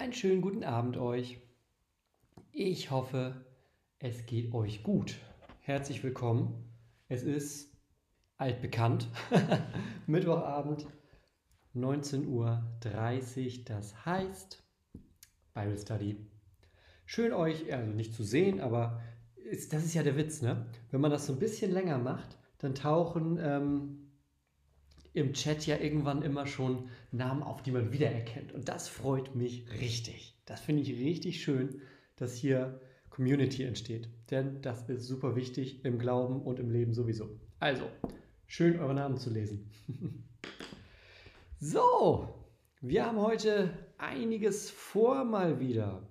Einen schönen guten Abend euch. Ich hoffe, es geht euch gut. Herzlich willkommen. Es ist altbekannt. Mittwochabend, 19.30 Uhr. Das heißt Bible Study. Schön euch, also nicht zu sehen, aber ist, das ist ja der Witz, ne? Wenn man das so ein bisschen länger macht, dann tauchen ähm, im Chat ja irgendwann immer schon Namen auf, die man wiedererkennt. Und das freut mich richtig. Das finde ich richtig schön, dass hier Community entsteht. Denn das ist super wichtig im Glauben und im Leben sowieso. Also, schön eure Namen zu lesen. so, wir haben heute einiges vor mal wieder.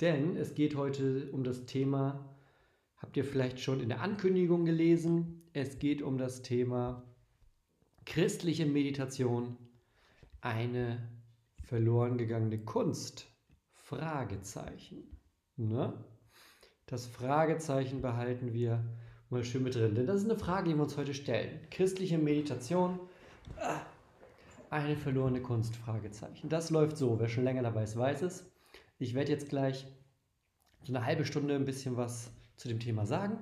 Denn es geht heute um das Thema, habt ihr vielleicht schon in der Ankündigung gelesen, es geht um das Thema christliche Meditation eine verloren gegangene Kunst? Fragezeichen. Ne? Das Fragezeichen behalten wir mal schön mit drin, denn das ist eine Frage, die wir uns heute stellen. Christliche Meditation, ah, eine verlorene Kunst? Fragezeichen. Das läuft so. Wer schon länger dabei ist, weiß es. Ich werde jetzt gleich so eine halbe Stunde ein bisschen was zu dem Thema sagen.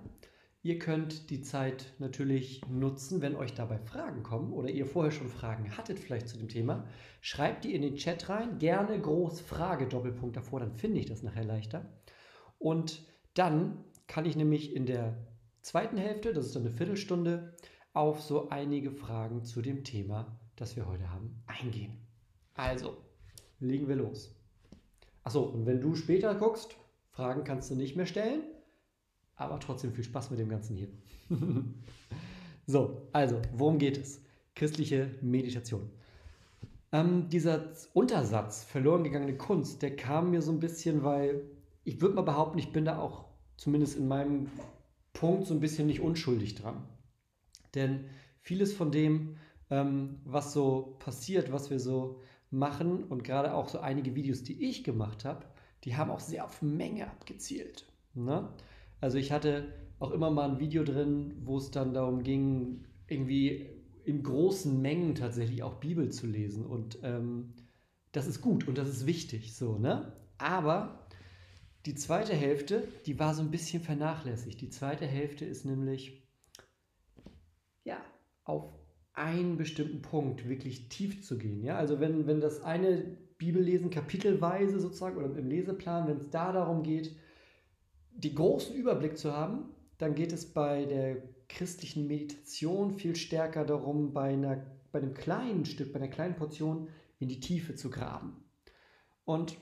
Ihr könnt die Zeit natürlich nutzen, wenn euch dabei Fragen kommen oder ihr vorher schon Fragen hattet vielleicht zu dem Thema. Schreibt die in den Chat rein, gerne groß Frage, Doppelpunkt davor, dann finde ich das nachher leichter. Und dann kann ich nämlich in der zweiten Hälfte, das ist dann eine Viertelstunde, auf so einige Fragen zu dem Thema, das wir heute haben, eingehen. Also, legen wir los. Achso, und wenn du später guckst, Fragen kannst du nicht mehr stellen aber trotzdem viel Spaß mit dem Ganzen hier. so, also, worum geht es? Christliche Meditation. Ähm, dieser Untersatz, verloren gegangene Kunst, der kam mir so ein bisschen, weil ich würde mal behaupten, ich bin da auch zumindest in meinem Punkt so ein bisschen nicht unschuldig dran. Denn vieles von dem, ähm, was so passiert, was wir so machen und gerade auch so einige Videos, die ich gemacht habe, die haben auch sehr auf Menge abgezielt. Ne? Also ich hatte auch immer mal ein Video drin, wo es dann darum ging, irgendwie in großen Mengen tatsächlich auch Bibel zu lesen. Und ähm, das ist gut und das ist wichtig, so, ne? Aber die zweite Hälfte, die war so ein bisschen vernachlässigt. Die zweite Hälfte ist nämlich, ja, auf einen bestimmten Punkt wirklich tief zu gehen. Ja? Also wenn, wenn das eine Bibellesen kapitelweise sozusagen oder im Leseplan, wenn es da darum geht, den großen Überblick zu haben, dann geht es bei der christlichen Meditation viel stärker darum, bei, einer, bei einem kleinen Stück, bei einer kleinen Portion in die Tiefe zu graben. Und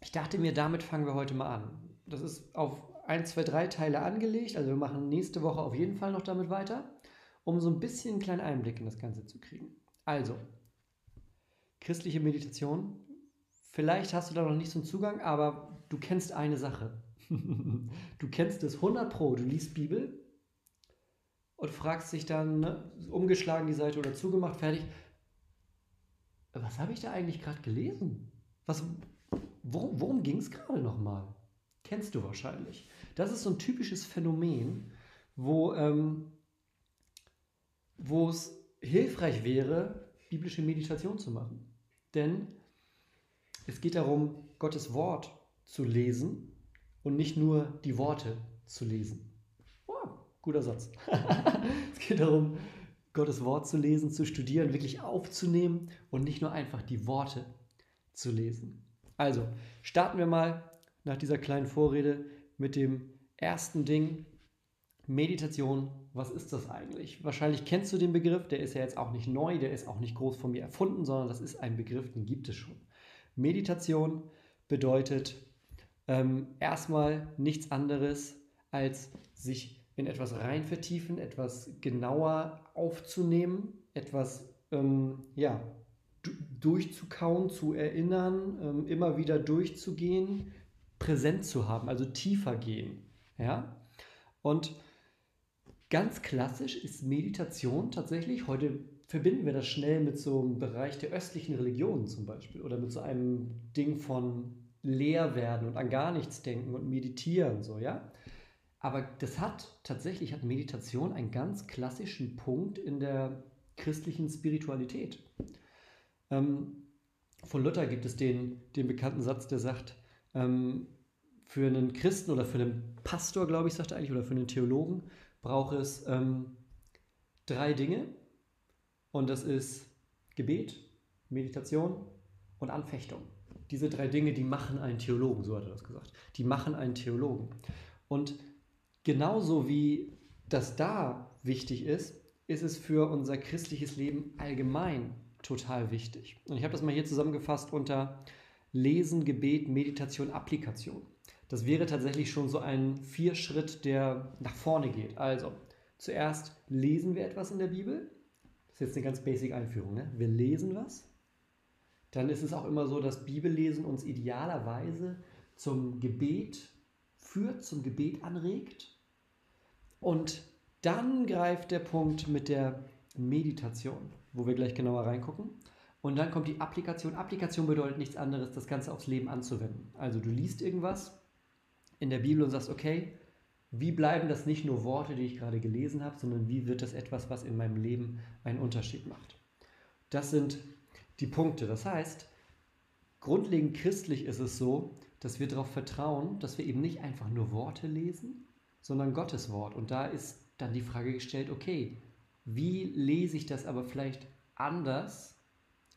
ich dachte mir, damit fangen wir heute mal an. Das ist auf ein, zwei, drei Teile angelegt. Also wir machen nächste Woche auf jeden Fall noch damit weiter, um so ein bisschen einen kleinen Einblick in das Ganze zu kriegen. Also, christliche Meditation. Vielleicht hast du da noch nicht so einen Zugang, aber du kennst eine Sache. du kennst es 100 Pro, du liest Bibel und fragst dich dann, ne, umgeschlagen die Seite oder zugemacht, fertig. Was habe ich da eigentlich gerade gelesen? Was, worum worum ging es gerade nochmal? Kennst du wahrscheinlich. Das ist so ein typisches Phänomen, wo, ähm, wo es hilfreich wäre, biblische Meditation zu machen. Denn es geht darum, Gottes Wort zu lesen und nicht nur die Worte zu lesen. Oh, guter Satz. es geht darum, Gottes Wort zu lesen, zu studieren, wirklich aufzunehmen und nicht nur einfach die Worte zu lesen. Also, starten wir mal nach dieser kleinen Vorrede mit dem ersten Ding, Meditation, was ist das eigentlich? Wahrscheinlich kennst du den Begriff, der ist ja jetzt auch nicht neu, der ist auch nicht groß von mir erfunden, sondern das ist ein Begriff, den gibt es schon. Meditation bedeutet ähm, erstmal nichts anderes, als sich in etwas rein vertiefen, etwas genauer aufzunehmen, etwas ähm, ja, durchzukauen, zu erinnern, ähm, immer wieder durchzugehen, präsent zu haben, also tiefer gehen. Ja? Und Ganz klassisch ist Meditation tatsächlich, heute verbinden wir das schnell mit so einem Bereich der östlichen Religionen zum Beispiel oder mit so einem Ding von leer werden und an gar nichts denken und meditieren, so, ja. Aber das hat tatsächlich, hat Meditation einen ganz klassischen Punkt in der christlichen Spiritualität. Ähm, von Luther gibt es den, den bekannten Satz, der sagt, ähm, für einen Christen oder für einen Pastor, glaube ich, sagt er eigentlich, oder für einen Theologen, braucht es ähm, drei Dinge. Und das ist Gebet, Meditation und Anfechtung. Diese drei Dinge, die machen einen Theologen, so hat er das gesagt. Die machen einen Theologen. Und genauso wie das da wichtig ist, ist es für unser christliches Leben allgemein total wichtig. Und ich habe das mal hier zusammengefasst unter Lesen, Gebet, Meditation, Applikation. Das wäre tatsächlich schon so ein Vierschritt, der nach vorne geht. Also, zuerst lesen wir etwas in der Bibel. Das ist jetzt eine ganz basic Einführung. Ne? Wir lesen was. Dann ist es auch immer so, dass Bibellesen uns idealerweise zum Gebet führt, zum Gebet anregt. Und dann greift der Punkt mit der Meditation, wo wir gleich genauer reingucken. Und dann kommt die Applikation. Applikation bedeutet nichts anderes, das Ganze aufs Leben anzuwenden. Also du liest irgendwas, in der Bibel und sagst, okay, wie bleiben das nicht nur Worte, die ich gerade gelesen habe, sondern wie wird das etwas, was in meinem Leben einen Unterschied macht? Das sind die Punkte. Das heißt, grundlegend christlich ist es so, dass wir darauf vertrauen, dass wir eben nicht einfach nur Worte lesen, sondern Gottes Wort. Und da ist dann die Frage gestellt, okay, wie lese ich das aber vielleicht anders,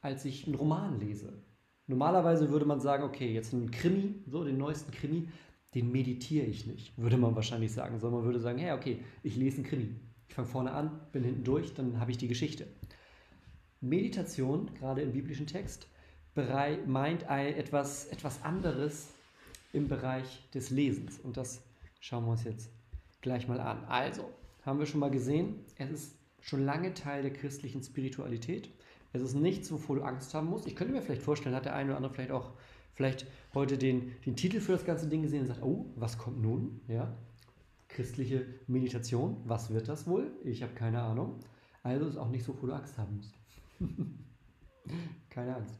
als ich einen Roman lese? Normalerweise würde man sagen, okay, jetzt ein Krimi, so den neuesten Krimi, den meditiere ich nicht, würde man wahrscheinlich sagen, sondern man würde sagen, hey, okay, ich lese einen Krimi. Ich fange vorne an, bin hinten durch, dann habe ich die Geschichte. Meditation, gerade im biblischen Text, meint etwas, etwas anderes im Bereich des Lesens. Und das schauen wir uns jetzt gleich mal an. Also, haben wir schon mal gesehen, es ist schon lange Teil der christlichen Spiritualität. Es ist nichts, wovor du Angst haben musst. Ich könnte mir vielleicht vorstellen, hat der eine oder andere vielleicht auch vielleicht heute den, den Titel für das ganze Ding gesehen und sagt, oh, was kommt nun? Ja, christliche Meditation, was wird das wohl? Ich habe keine Ahnung. Also ist auch nicht so, wo du Angst haben musst. keine Angst.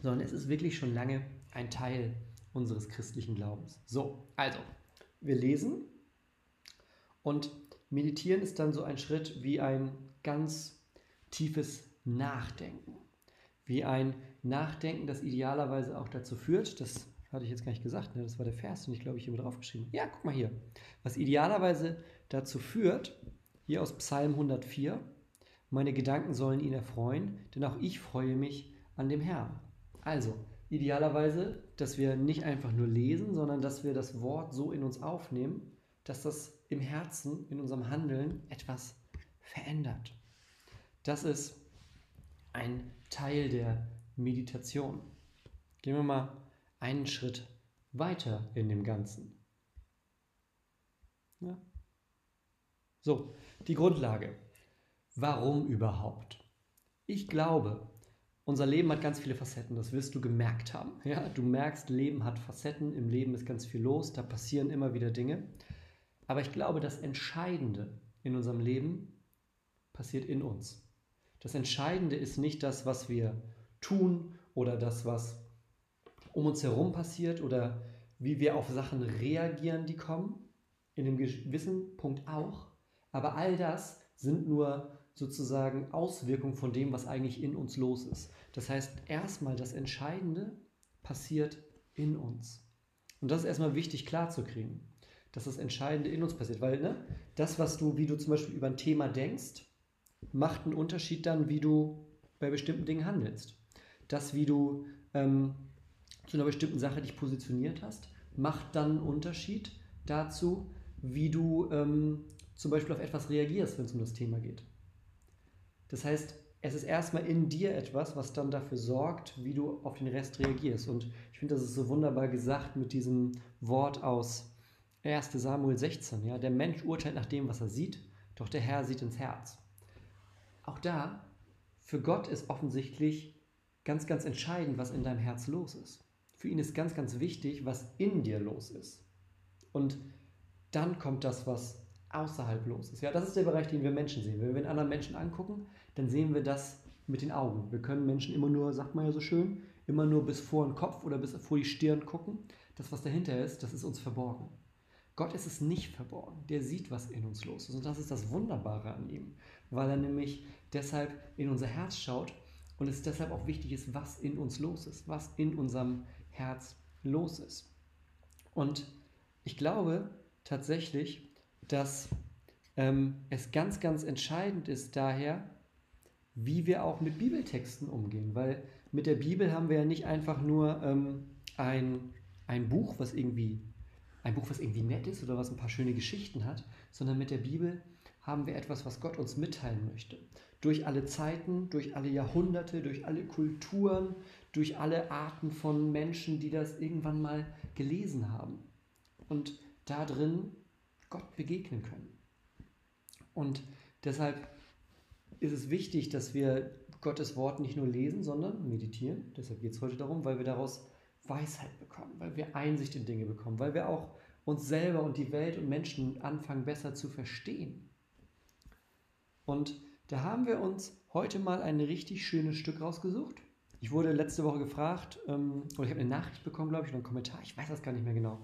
Sondern es ist wirklich schon lange ein Teil unseres christlichen Glaubens. So, also, wir lesen und meditieren ist dann so ein Schritt wie ein ganz tiefes Nachdenken wie ein Nachdenken, das idealerweise auch dazu führt, das hatte ich jetzt gar nicht gesagt, ne? das war der Vers und ich glaube, ich habe drauf geschrieben. Ja, guck mal hier. Was idealerweise dazu führt, hier aus Psalm 104, meine Gedanken sollen ihn erfreuen, denn auch ich freue mich an dem Herrn. Also, idealerweise, dass wir nicht einfach nur lesen, sondern dass wir das Wort so in uns aufnehmen, dass das im Herzen, in unserem Handeln etwas verändert. Das ist ein Teil der Meditation. Gehen wir mal einen Schritt weiter in dem Ganzen. Ja. So, die Grundlage. Warum überhaupt? Ich glaube, unser Leben hat ganz viele Facetten, das wirst du gemerkt haben. Ja, du merkst, Leben hat Facetten, im Leben ist ganz viel los, da passieren immer wieder Dinge. Aber ich glaube, das Entscheidende in unserem Leben passiert in uns. Das Entscheidende ist nicht das, was wir tun oder das, was um uns herum passiert oder wie wir auf Sachen reagieren, die kommen. In einem gewissen Punkt auch. Aber all das sind nur sozusagen Auswirkungen von dem, was eigentlich in uns los ist. Das heißt, erstmal das Entscheidende passiert in uns. Und das ist erstmal wichtig klarzukriegen, dass das Entscheidende in uns passiert. Weil ne, das, was du, wie du zum Beispiel über ein Thema denkst, macht einen Unterschied dann, wie du bei bestimmten Dingen handelst. Das, wie du ähm, zu einer bestimmten Sache dich positioniert hast, macht dann einen Unterschied, dazu, wie du ähm, zum Beispiel auf etwas reagierst, wenn es um das Thema geht. Das heißt, es ist erstmal in dir etwas, was dann dafür sorgt, wie du auf den Rest reagierst. Und ich finde, das ist so wunderbar gesagt mit diesem Wort aus 1 Samuel 16. Ja? Der Mensch urteilt nach dem, was er sieht, doch der Herr sieht ins Herz. Auch da, für Gott ist offensichtlich ganz, ganz entscheidend, was in deinem Herz los ist. Für ihn ist ganz, ganz wichtig, was in dir los ist. Und dann kommt das, was außerhalb los ist. Ja, das ist der Bereich, den wir Menschen sehen. Wenn wir einen anderen Menschen angucken, dann sehen wir das mit den Augen. Wir können Menschen immer nur, sagt man ja so schön, immer nur bis vor den Kopf oder bis vor die Stirn gucken. Das, was dahinter ist, das ist uns verborgen. Gott ist es nicht verborgen. Der sieht, was in uns los ist. Und das ist das Wunderbare an ihm, weil er nämlich deshalb in unser Herz schaut und es deshalb auch wichtig ist, was in uns los ist, was in unserem Herz los ist. Und ich glaube tatsächlich, dass ähm, es ganz, ganz entscheidend ist daher, wie wir auch mit Bibeltexten umgehen, weil mit der Bibel haben wir ja nicht einfach nur ähm, ein, ein Buch, was irgendwie ein Buch, was irgendwie nett ist oder was ein paar schöne Geschichten hat, sondern mit der Bibel haben wir etwas, was Gott uns mitteilen möchte. Durch alle Zeiten, durch alle Jahrhunderte, durch alle Kulturen, durch alle Arten von Menschen, die das irgendwann mal gelesen haben. Und da drin Gott begegnen können. Und deshalb ist es wichtig, dass wir Gottes Wort nicht nur lesen, sondern meditieren. Deshalb geht es heute darum, weil wir daraus Weisheit bekommen, weil wir Einsicht in Dinge bekommen, weil wir auch uns selber und die Welt und Menschen anfangen besser zu verstehen. Und da haben wir uns heute mal ein richtig schönes Stück rausgesucht. Ich wurde letzte Woche gefragt, ähm, oder ich habe eine Nachricht bekommen, glaube ich, oder einen Kommentar, ich weiß das gar nicht mehr genau,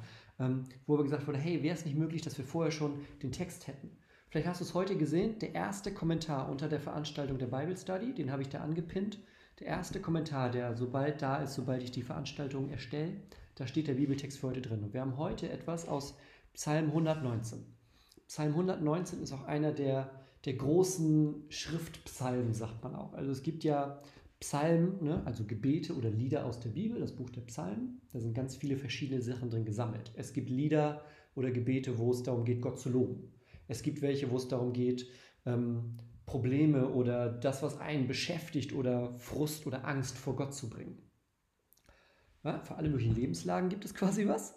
wo aber gesagt wurde, hey, wäre es nicht möglich, dass wir vorher schon den Text hätten? Vielleicht hast du es heute gesehen, der erste Kommentar unter der Veranstaltung der Bible Study, den habe ich da angepinnt. Der erste Kommentar, der sobald da ist, sobald ich die Veranstaltung erstelle, da steht der Bibeltext für heute drin. Und wir haben heute etwas aus Psalm 119. Psalm 119 ist auch einer der, der großen Schriftpsalmen, sagt man auch. Also es gibt ja Psalmen, ne, also Gebete oder Lieder aus der Bibel, das Buch der Psalmen. Da sind ganz viele verschiedene Sachen drin gesammelt. Es gibt Lieder oder Gebete, wo es darum geht, Gott zu loben. Es gibt welche, wo es darum geht, ähm, Probleme oder das, was einen beschäftigt oder Frust oder Angst vor Gott zu bringen. Ja, für alle möglichen Lebenslagen gibt es quasi was.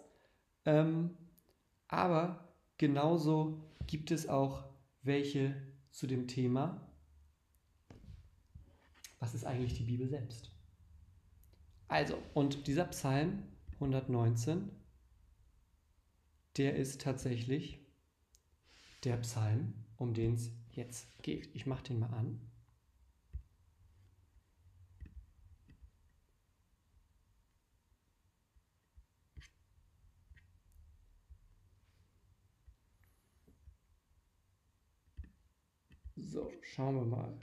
Ähm, aber genauso gibt es auch welche zu dem Thema, was ist eigentlich die Bibel selbst? Also, und dieser Psalm 119, der ist tatsächlich der Psalm, um den es jetzt geht. Ich mache den mal an. So, schauen wir mal.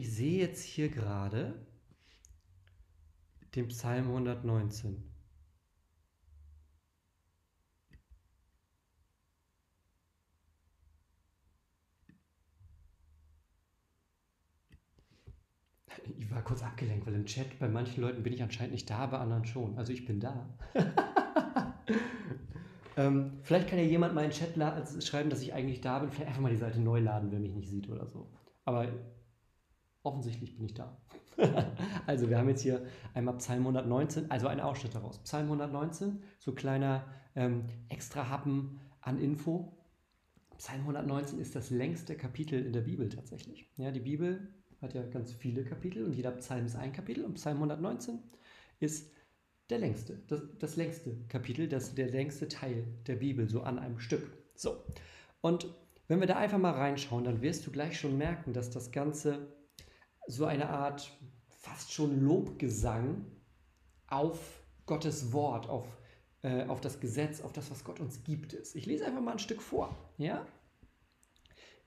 Ich sehe jetzt hier gerade den Psalm 119. Ich war kurz abgelenkt, weil im Chat bei manchen Leuten bin ich anscheinend nicht da, bei anderen schon. Also ich bin da. ähm, vielleicht kann ja jemand mal in den Chat schreiben, dass ich eigentlich da bin. Vielleicht einfach mal die Seite neu laden, wer mich nicht sieht oder so. Aber Offensichtlich bin ich da. also wir haben jetzt hier einmal Psalm 119, also ein Ausschnitt daraus. Psalm 119, so kleiner ähm, extra Happen an Info. Psalm 119 ist das längste Kapitel in der Bibel tatsächlich. Ja, die Bibel hat ja ganz viele Kapitel und jeder Psalm ist ein Kapitel und Psalm 119 ist der längste, das, das längste Kapitel, das, der längste Teil der Bibel, so an einem Stück. So, und wenn wir da einfach mal reinschauen, dann wirst du gleich schon merken, dass das Ganze so eine Art fast schon Lobgesang auf Gottes Wort, auf, äh, auf das Gesetz, auf das, was Gott uns gibt ist. Ich lese einfach mal ein Stück vor. Ja?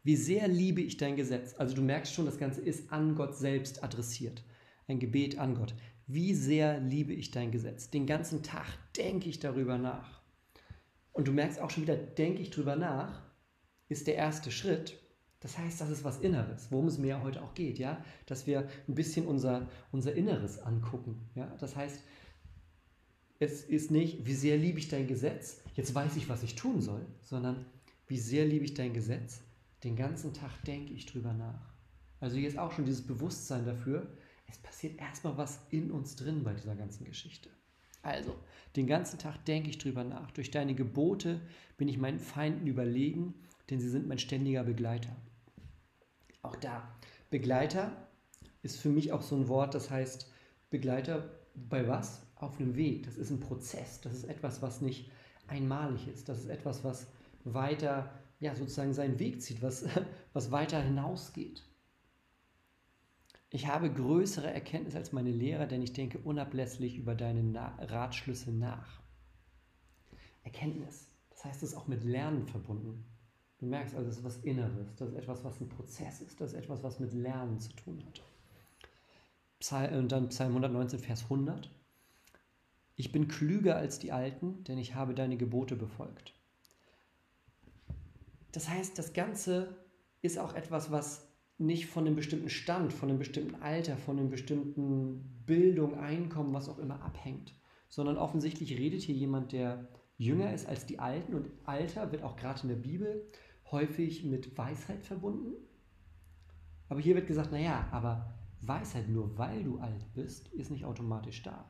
Wie sehr liebe ich dein Gesetz. Also du merkst schon, das Ganze ist an Gott selbst adressiert. Ein Gebet an Gott. Wie sehr liebe ich dein Gesetz. Den ganzen Tag denke ich darüber nach. Und du merkst auch schon wieder, denke ich darüber nach, ist der erste Schritt Das heißt, das ist was Inneres, worum es mir heute auch geht, ja, dass wir ein bisschen unser, unser Inneres angucken, ja. Das heißt, es ist nicht, wie sehr liebe ich dein Gesetz, jetzt weiß ich, was ich tun soll, sondern wie sehr liebe ich dein Gesetz, den ganzen Tag denke ich drüber nach. Also hier ist auch schon dieses Bewusstsein dafür, es passiert erstmal was in uns drin bei dieser ganzen Geschichte. Also, den ganzen Tag denke ich drüber nach. Durch deine Gebote bin ich meinen Feinden überlegen, denn sie sind mein ständiger Begleiter. Auch da, Begleiter ist für mich auch so ein Wort, das heißt, Begleiter bei was? Auf einem Weg. Das ist ein Prozess. Das ist etwas, was nicht einmalig ist. Das ist etwas, was weiter, ja, sozusagen seinen Weg zieht, was, was weiter hinausgeht. Ich habe größere Erkenntnis als meine Lehrer, denn ich denke unablässlich über deine Na Ratschlüsse nach. Erkenntnis, das heißt, es ist auch mit Lernen verbunden. Du merkst also, es ist was Inneres, das ist etwas, was ein Prozess ist, das ist etwas, was mit Lernen zu tun hat. Psalm, und dann Psalm 119, Vers 100. Ich bin klüger als die Alten, denn ich habe deine Gebote befolgt. Das heißt, das Ganze ist auch etwas, was nicht von einem bestimmten Stand, von einem bestimmten Alter, von einem bestimmten Bildung, Einkommen, was auch immer abhängt, sondern offensichtlich redet hier jemand, der jünger ist als die Alten und Alter wird auch gerade in der Bibel häufig mit Weisheit verbunden. Aber hier wird gesagt, naja, aber Weisheit nur weil du alt bist, ist nicht automatisch da,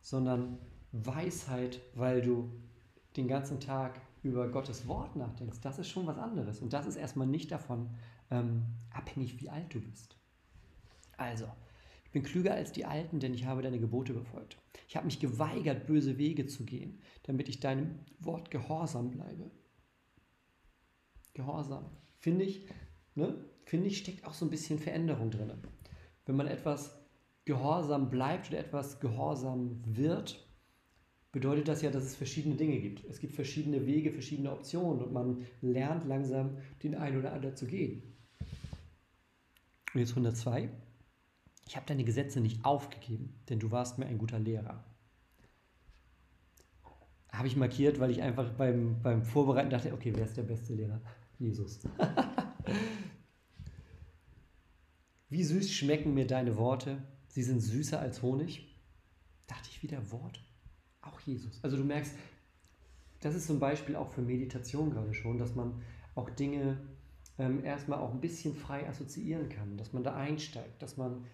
sondern Weisheit, weil du den ganzen Tag über Gottes Wort nachdenkst, das ist schon was anderes. Und das ist erstmal nicht davon ähm, abhängig, wie alt du bist. Also, ich bin klüger als die Alten, denn ich habe deine Gebote befolgt. Ich habe mich geweigert, böse Wege zu gehen, damit ich deinem Wort gehorsam bleibe. Gehorsam. Finde ich, ne? finde ich, steckt auch so ein bisschen Veränderung drin. Wenn man etwas gehorsam bleibt oder etwas gehorsam wird, bedeutet das ja, dass es verschiedene Dinge gibt. Es gibt verschiedene Wege, verschiedene Optionen und man lernt langsam den einen oder anderen zu gehen. Und jetzt 102. Ich habe deine Gesetze nicht aufgegeben, denn du warst mir ein guter Lehrer. Habe ich markiert, weil ich einfach beim, beim Vorbereiten dachte, okay, wer ist der beste Lehrer? Jesus. Wie süß schmecken mir deine Worte. Sie sind süßer als Honig. Dachte ich wieder Wort. Auch Jesus. Also du merkst, das ist zum Beispiel auch für Meditation gerade schon, dass man auch Dinge ähm, erstmal auch ein bisschen frei assoziieren kann, dass man da einsteigt, dass man,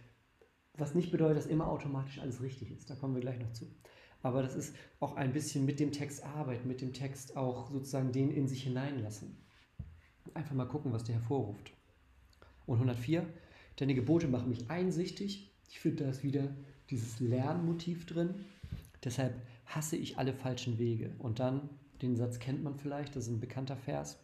was nicht bedeutet, dass immer automatisch alles richtig ist, da kommen wir gleich noch zu. Aber das ist auch ein bisschen mit dem Text arbeiten, mit dem Text auch sozusagen den in sich hineinlassen. Einfach mal gucken, was der hervorruft. Und 104, deine Gebote machen mich einsichtig. Ich finde, da ist wieder dieses Lernmotiv drin. Deshalb hasse ich alle falschen Wege. Und dann, den Satz kennt man vielleicht, das ist ein bekannter Vers.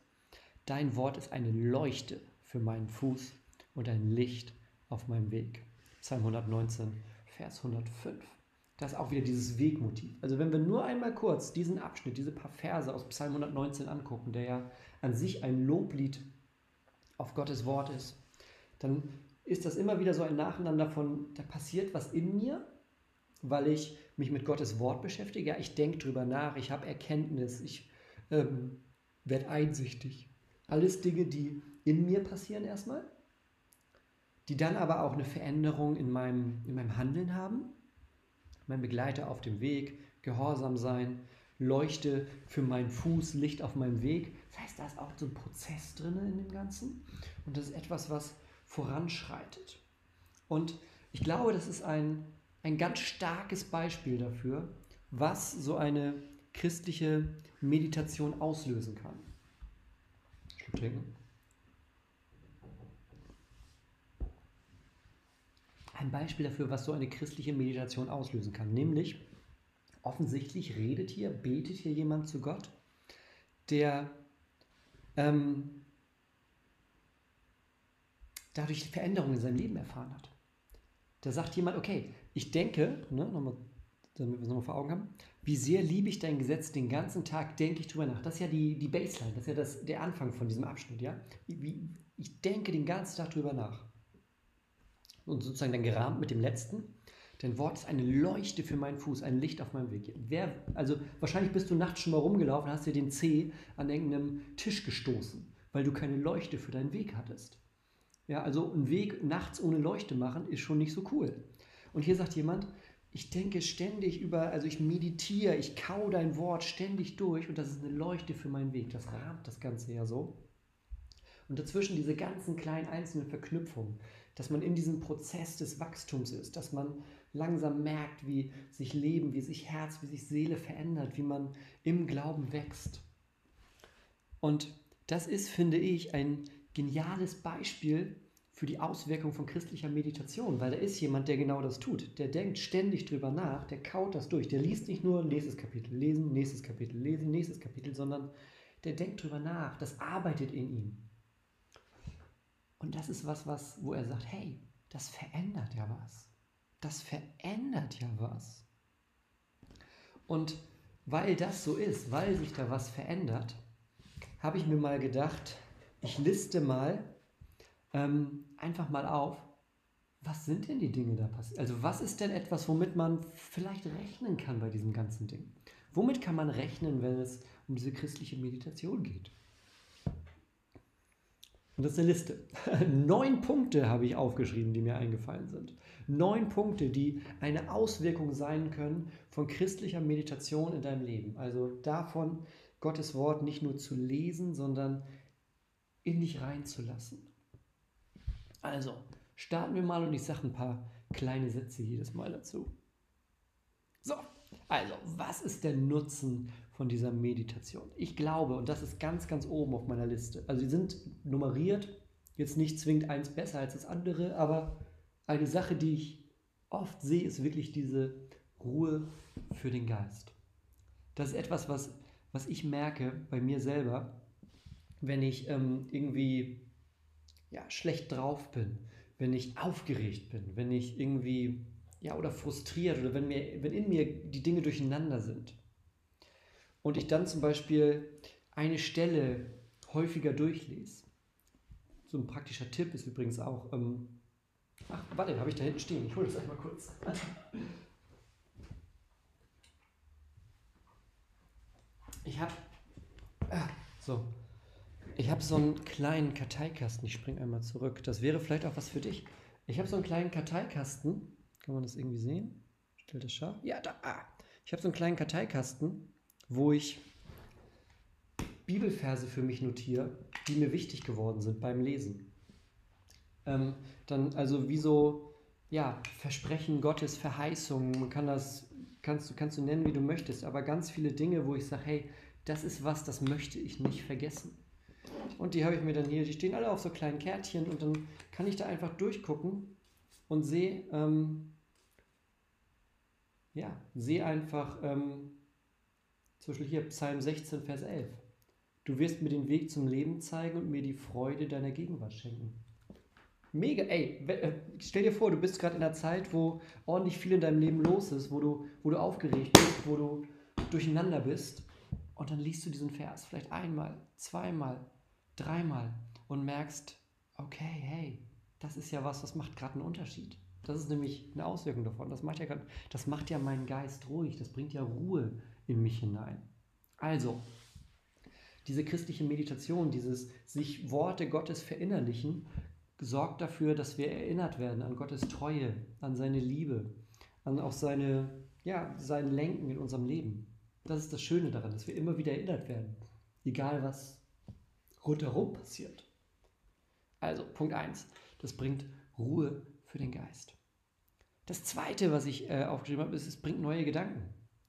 Dein Wort ist eine Leuchte für meinen Fuß und ein Licht auf meinem Weg. Psalm 119, Vers 105. Das ist auch wieder dieses Wegmotiv. Also wenn wir nur einmal kurz diesen Abschnitt, diese paar Verse aus Psalm 119 angucken, der ja an sich ein Loblied auf Gottes Wort ist, dann ist das immer wieder so ein Nacheinander von, da passiert was in mir, weil ich mich mit Gottes Wort beschäftige. Ja, ich denke drüber nach, ich habe Erkenntnis, ich ähm, werde einsichtig. Alles Dinge, die in mir passieren erstmal, die dann aber auch eine Veränderung in meinem, in meinem Handeln haben. Mein Begleiter auf dem Weg, Gehorsam sein, Leuchte für meinen Fuß, Licht auf meinem Weg. Das heißt, da ist auch so ein Prozess drin in dem Ganzen. Und das ist etwas, was voranschreitet. Und ich glaube, das ist ein, ein ganz starkes Beispiel dafür, was so eine christliche Meditation auslösen kann trinken. Ein Beispiel dafür, was so eine christliche Meditation auslösen kann, nämlich offensichtlich redet hier, betet hier jemand zu Gott, der ähm, dadurch Veränderungen in seinem Leben erfahren hat. Da sagt jemand, okay, ich denke, ne, nochmal, damit wir es nochmal vor Augen haben, wie sehr liebe ich dein Gesetz, den ganzen Tag denke ich drüber nach. Das ist ja die, die Baseline, das ist ja das, der Anfang von diesem Abschnitt. Ja? Wie, ich denke den ganzen Tag drüber nach. Und sozusagen dann gerahmt mit dem letzten. Dein Wort ist eine Leuchte für meinen Fuß, ein Licht auf meinem Weg. Wer, also wahrscheinlich bist du nachts schon mal rumgelaufen, hast dir den Zeh an irgendeinem Tisch gestoßen. weil du keine Leuchte für deinen Weg hattest. Ja, also ein Weg nachts ohne Leuchte machen ist schon nicht so cool. Und hier sagt jemand, ich denke ständig über, also ich meditiere, ich kau dein Wort ständig durch und das ist eine Leuchte für meinen Weg. Das rahmt das Ganze ja so. Und dazwischen diese ganzen kleinen einzelnen Verknüpfungen, dass man in diesem Prozess des Wachstums ist, dass man langsam merkt, wie sich Leben, wie sich Herz, wie sich Seele verändert, wie man im Glauben wächst. Und das ist, finde ich, ein geniales Beispiel für die Auswirkung von christlicher Meditation, weil da ist jemand, der genau das tut. Der denkt ständig drüber nach, der kaut das durch. Der liest nicht nur nächstes Kapitel lesen, nächstes Kapitel lesen, nächstes Kapitel, sondern der denkt drüber nach. Das arbeitet in ihm. Und das ist was, was, wo er sagt, hey, das verändert ja was. Das verändert ja was. Und weil das so ist, weil sich da was verändert, habe ich mir mal gedacht, ich liste mal ähm, einfach mal auf, was sind denn die Dinge da passiert? Also was ist denn etwas, womit man vielleicht rechnen kann bei diesem ganzen Ding? Womit kann man rechnen, wenn es um diese christliche Meditation geht? Und das ist eine Liste. Neun Punkte habe ich aufgeschrieben, die mir eingefallen sind. Neun Punkte, die eine Auswirkung sein können von christlicher Meditation in deinem Leben. Also davon, Gottes Wort nicht nur zu lesen, sondern in dich reinzulassen. Also, starten wir mal und ich sage ein paar kleine Sätze jedes Mal dazu. So, also, was ist der Nutzen von dieser Meditation? Ich glaube, und das ist ganz, ganz oben auf meiner Liste, also sie sind nummeriert, jetzt nicht zwingend eins besser als das andere, aber eine Sache, die ich oft sehe, ist wirklich diese Ruhe für den Geist. Das ist etwas, was, was ich merke bei mir selber, wenn ich ähm, irgendwie ja, schlecht drauf bin, wenn ich aufgeregt bin, wenn ich irgendwie ja oder frustriert oder wenn mir wenn in mir die Dinge durcheinander sind und ich dann zum Beispiel eine Stelle häufiger durchlese. So ein praktischer Tipp ist übrigens auch. Ähm, ach, warte, habe ich da hinten stehen. Ich hole das einmal kurz. Ich habe ah, so ich habe so einen kleinen Karteikasten. Ich springe einmal zurück. Das wäre vielleicht auch was für dich. Ich habe so einen kleinen Karteikasten. Kann man das irgendwie sehen? Stellt das scharf? Ja, da. Ah. Ich habe so einen kleinen Karteikasten, wo ich Bibelverse für mich notiere, die mir wichtig geworden sind beim Lesen. Ähm, dann also wie so ja, Versprechen Gottes, Verheißungen, man kann das, kannst du, kannst du nennen, wie du möchtest, aber ganz viele Dinge, wo ich sage, hey, das ist was, das möchte ich nicht vergessen. Und die habe ich mir dann hier, die stehen alle auf so kleinen Kärtchen und dann kann ich da einfach durchgucken und sehe, ähm, ja, sehe einfach, ähm, zum Beispiel hier Psalm 16, Vers 11. Du wirst mir den Weg zum Leben zeigen und mir die Freude deiner Gegenwart schenken. Mega, ey, äh, stell dir vor, du bist gerade in einer Zeit, wo ordentlich viel in deinem Leben los ist, wo du, wo du aufgeregt bist, wo du durcheinander bist. Und dann liest du diesen Vers vielleicht einmal, zweimal, dreimal und merkst, okay, hey, das ist ja was, das macht gerade einen Unterschied. Das ist nämlich eine Auswirkung davon. Das macht ja das macht ja meinen Geist ruhig, das bringt ja Ruhe in mich hinein. Also, diese christliche Meditation, dieses sich Worte Gottes verinnerlichen, sorgt dafür, dass wir erinnert werden an Gottes Treue, an seine Liebe, an auch seine, ja, sein Lenken in unserem Leben. Das ist das Schöne daran, dass wir immer wieder erinnert werden, egal was rundherum passiert. Also Punkt 1, das bringt Ruhe für den Geist. Das Zweite, was ich äh, aufgeschrieben habe, ist, es bringt neue Gedanken.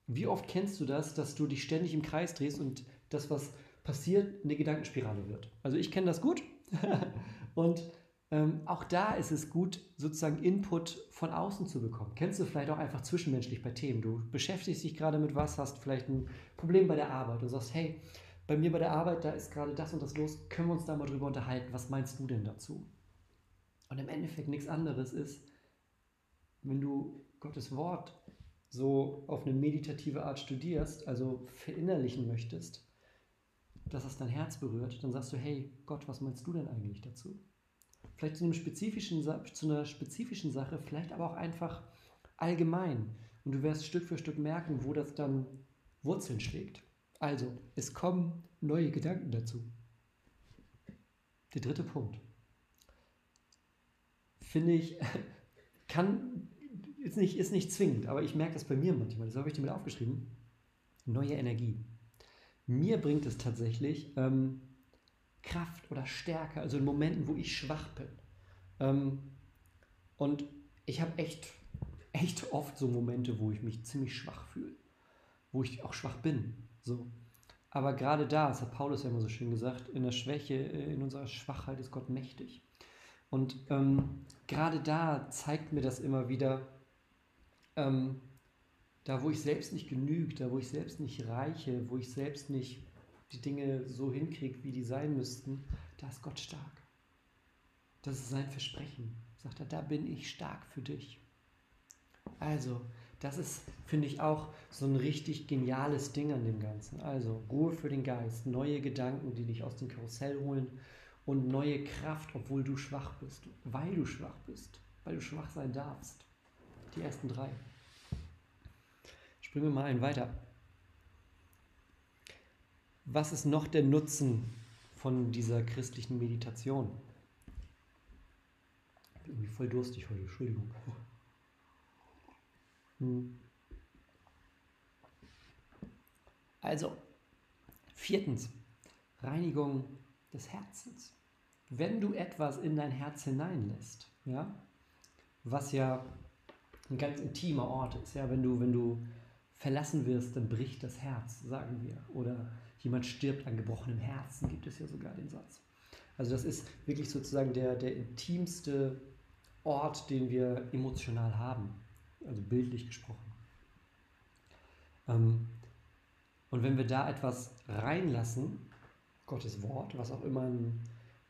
Wie oft kennst du das, dass du dich ständig im Kreis drehst und das, was passiert, eine Gedankenspirale wird? Also ich kenne das gut und ähm, auch da ist es gut, sozusagen Input von außen zu bekommen. Kennst du vielleicht auch einfach zwischenmenschlich bei Themen. Du beschäftigst dich gerade mit was, hast vielleicht ein Problem bei der Arbeit und sagst, hey, bei mir bei der Arbeit, da ist gerade das und das los, können wir uns da mal drüber unterhalten, was meinst du denn dazu? Und im Endeffekt nichts anderes ist, wenn du Gottes Wort so auf eine meditative Art studierst, also verinnerlichen möchtest, dass es dein Herz berührt, dann sagst du, hey Gott, was meinst du denn eigentlich dazu? Vielleicht zu, einem spezifischen, zu einer spezifischen Sache, vielleicht aber auch einfach allgemein. Und du wirst Stück für Stück merken, wo das dann Wurzeln schlägt. Also, es kommen neue Gedanken dazu. Der dritte Punkt. Finde ich, kann, ist nicht, ist nicht zwingend, aber ich merke das bei mir manchmal. Das habe ich dir mit aufgeschrieben. Neue Energie. Mir bringt es tatsächlich ähm, Kraft oder Stärke, also in Momenten, wo ich schwach bin. Ähm, und ich habe echt, echt oft so Momente, wo ich mich ziemlich schwach fühle, wo ich auch schwach bin. So. Aber gerade da, das hat Paulus ja immer so schön gesagt, in der Schwäche, äh, in unserer Schwachheit ist Gott mächtig. Und ähm, gerade da zeigt mir das immer wieder, ähm, da wo ich selbst nicht genügt, da wo ich selbst nicht reiche, wo ich selbst nicht die Dinge so hinkriege, wie die sein müssten, da ist Gott stark. Das ist sein Versprechen. Sagt er, da bin ich stark für dich. Also, das ist, finde ich, auch so ein richtig geniales Ding an dem Ganzen. Also, Ruhe für den Geist, neue Gedanken, die dich aus dem Karussell holen und neue Kraft, obwohl du schwach bist, weil du schwach bist, weil du schwach sein darfst. Die ersten drei. Springen wir mal einen weiter. Was ist noch der Nutzen von dieser christlichen Meditation? Ich bin irgendwie voll durstig heute, Entschuldigung. Hm. Also, viertens, Reinigung des Herzens. Wenn du etwas in dein Herz hineinlässt, ja, was ja ein ganz intimer Ort ist, ja, wenn du, wenn du verlassen wirst, dann bricht das Herz, sagen wir. Oder jemand stirbt an gebrochenem Herzen, gibt es ja sogar den Satz. Also das ist wirklich sozusagen der, der intimste Ort, den wir emotional haben, also bildlich gesprochen. Ähm, und wenn wir da etwas reinlassen, Gottes Wort, was auch immer ein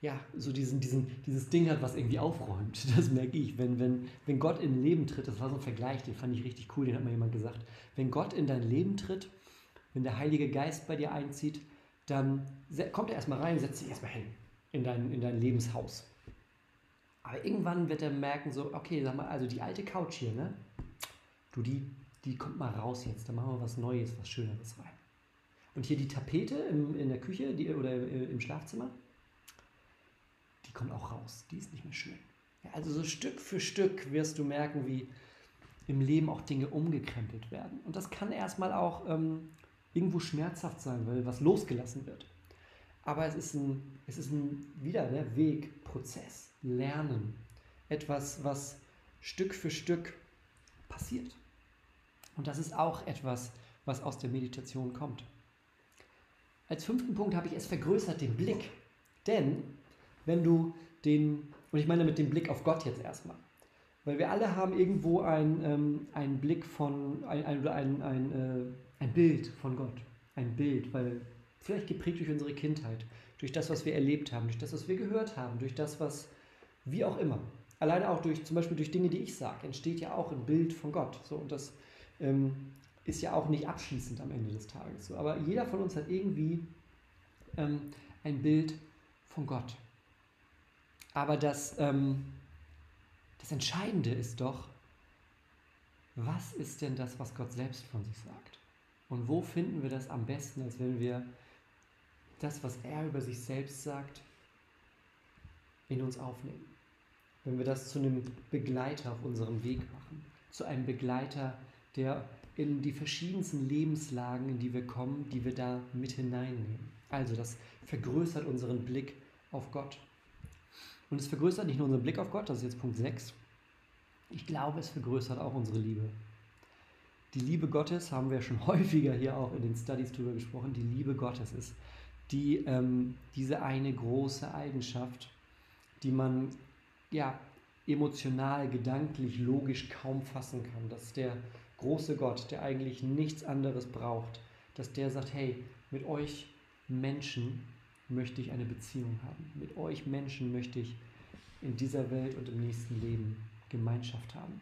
ja, so diesen, diesen, dieses Ding hat, was irgendwie aufräumt. Das merke ich. Wenn, wenn, wenn Gott in Leben tritt, das war so ein Vergleich, den fand ich richtig cool, den hat mir jemand gesagt. Wenn Gott in dein Leben tritt, wenn der Heilige Geist bei dir einzieht, dann kommt er erstmal rein, setzt sich erstmal hin in dein, in dein Lebenshaus. Aber irgendwann wird er merken, so, okay, sag mal, also die alte Couch hier, ne? Du, die, die kommt mal raus jetzt, da machen wir was Neues, was Schöneres rein. Und hier die Tapete im, in der Küche die, oder im Schlafzimmer, die kommt auch raus, die ist nicht mehr schön. Ja, also so Stück für Stück wirst du merken, wie im Leben auch Dinge umgekrempelt werden. Und das kann erstmal auch ähm, irgendwo schmerzhaft sein, weil was losgelassen wird. Aber es ist ein, es ist ein wieder der ne, Weg, Prozess, Lernen. Etwas, was Stück für Stück passiert. Und das ist auch etwas, was aus der Meditation kommt. Als fünften Punkt habe ich es vergrößert, den Blick. Denn wenn du den, und ich meine mit dem Blick auf Gott jetzt erstmal, weil wir alle haben irgendwo ein, ähm, einen Blick von, ein, ein, ein, ein, äh, ein Bild von Gott. Ein Bild, weil vielleicht geprägt durch unsere Kindheit, durch das, was wir erlebt haben, durch das, was wir gehört haben, durch das, was, wie auch immer. Alleine auch durch, zum Beispiel durch Dinge, die ich sage, entsteht ja auch ein Bild von Gott. So, und das ähm, ist ja auch nicht abschließend am Ende des Tages. So. Aber jeder von uns hat irgendwie ähm, ein Bild von Gott. Aber das, ähm, das Entscheidende ist doch, was ist denn das, was Gott selbst von sich sagt? Und wo finden wir das am besten, als wenn wir das, was er über sich selbst sagt, in uns aufnehmen? Wenn wir das zu einem Begleiter auf unserem Weg machen, zu einem Begleiter, der in die verschiedensten Lebenslagen, in die wir kommen, die wir da mit hineinnehmen. Also das vergrößert unseren Blick auf Gott. Und es vergrößert nicht nur unseren Blick auf Gott, das ist jetzt Punkt 6. Ich glaube, es vergrößert auch unsere Liebe. Die Liebe Gottes haben wir schon häufiger hier auch in den Studies drüber gesprochen. Die Liebe Gottes ist die, ähm, diese eine große Eigenschaft, die man ja emotional, gedanklich, logisch kaum fassen kann. Dass der große Gott, der eigentlich nichts anderes braucht, dass der sagt, hey, mit euch Menschen möchte ich eine Beziehung haben. Mit euch Menschen möchte ich in dieser Welt und im nächsten Leben Gemeinschaft haben.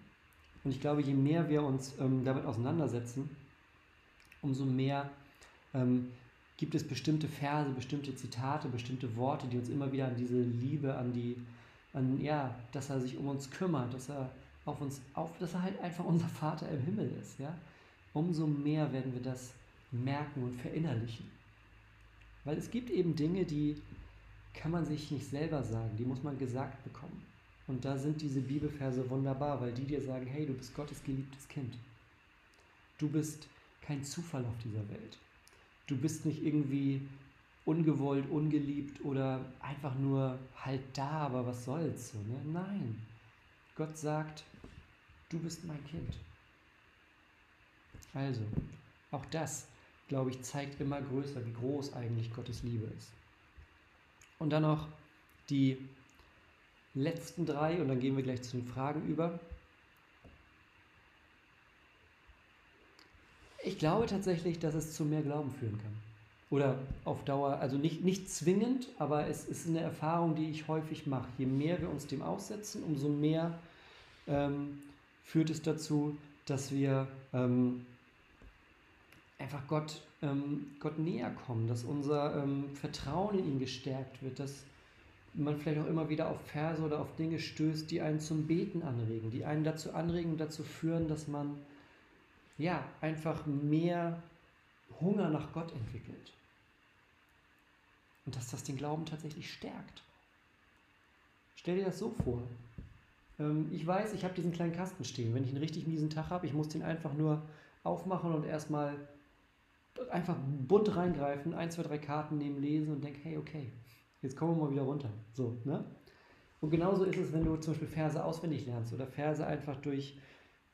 Und ich glaube, je mehr wir uns ähm, damit auseinandersetzen, umso mehr ähm, gibt es bestimmte Verse, bestimmte Zitate, bestimmte Worte, die uns immer wieder an diese Liebe, an die, an ja, dass er sich um uns kümmert, dass er auf uns auf, dass er halt einfach unser Vater im Himmel ist, ja. Umso mehr werden wir das merken und verinnerlichen. Weil es gibt eben Dinge, die, kann man sich nicht selber sagen, die muss man gesagt bekommen. Und da sind diese Bibelverse wunderbar, weil die dir sagen, hey, du bist Gottes geliebtes Kind. Du bist kein Zufall auf dieser Welt. Du bist nicht irgendwie ungewollt, ungeliebt oder einfach nur halt da, aber was soll's so, ne? Nein. Gott sagt, du bist mein Kind. Also, auch das, glaube ich, zeigt immer größer, wie groß eigentlich Gottes Liebe ist. Und dann noch die letzten drei, und dann gehen wir gleich zu den Fragen über. Ich glaube tatsächlich, dass es zu mehr Glauben führen kann. Oder auf Dauer, also nicht, nicht zwingend, aber es ist eine Erfahrung, die ich häufig mache. Je mehr wir uns dem aussetzen, umso mehr ähm, führt es dazu, dass wir ähm, einfach Gott, ähm, Gott näher kommen, dass unser ähm, Vertrauen in ihn gestärkt wird, dass man vielleicht auch immer wieder auf Verse oder auf Dinge stößt, die einen zum Beten anregen, die einen dazu anregen, dazu führen, dass man ja einfach mehr Hunger nach Gott entwickelt. Und dass das den Glauben tatsächlich stärkt. Stell dir das so vor. Ähm, ich weiß, ich habe diesen kleinen Kasten stehen. Wenn ich einen richtig miesen Tag habe, ich muss den einfach nur aufmachen und erstmal einfach bunt reingreifen, ein, zwei, drei Karten nehmen, lesen und denke, hey, okay, jetzt kommen wir mal wieder runter. So, ne? Und genauso ist es, wenn du zum Beispiel Verse auswendig lernst oder Verse einfach durch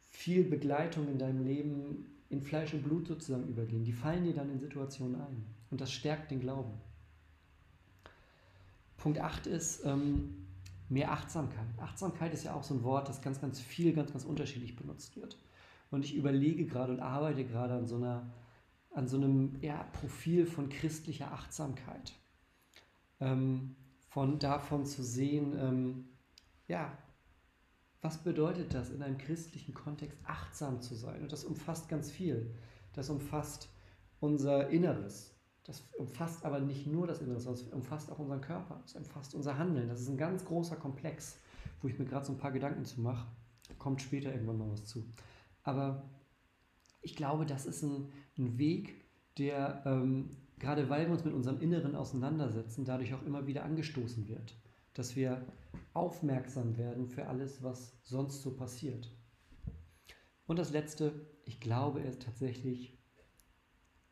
viel Begleitung in deinem Leben in Fleisch und Blut sozusagen übergehen. Die fallen dir dann in Situationen ein. Und das stärkt den Glauben. Punkt 8 ist ähm, mehr Achtsamkeit. Achtsamkeit ist ja auch so ein Wort, das ganz, ganz viel, ganz, ganz unterschiedlich benutzt wird. Und ich überlege gerade und arbeite gerade an so, einer, an so einem ja, Profil von christlicher Achtsamkeit. Ähm, von davon zu sehen, ähm, ja, was bedeutet das in einem christlichen Kontext achtsam zu sein? Und das umfasst ganz viel. Das umfasst unser Inneres. Das umfasst aber nicht nur das Innere, sondern es umfasst auch unseren Körper. Es umfasst unser Handeln. Das ist ein ganz großer Komplex, wo ich mir gerade so ein paar Gedanken zu mache. Kommt später irgendwann mal was zu. Aber ich glaube, das ist ein, ein Weg, der, ähm, gerade weil wir uns mit unserem Inneren auseinandersetzen, dadurch auch immer wieder angestoßen wird. Dass wir aufmerksam werden für alles, was sonst so passiert. Und das Letzte, ich glaube es tatsächlich,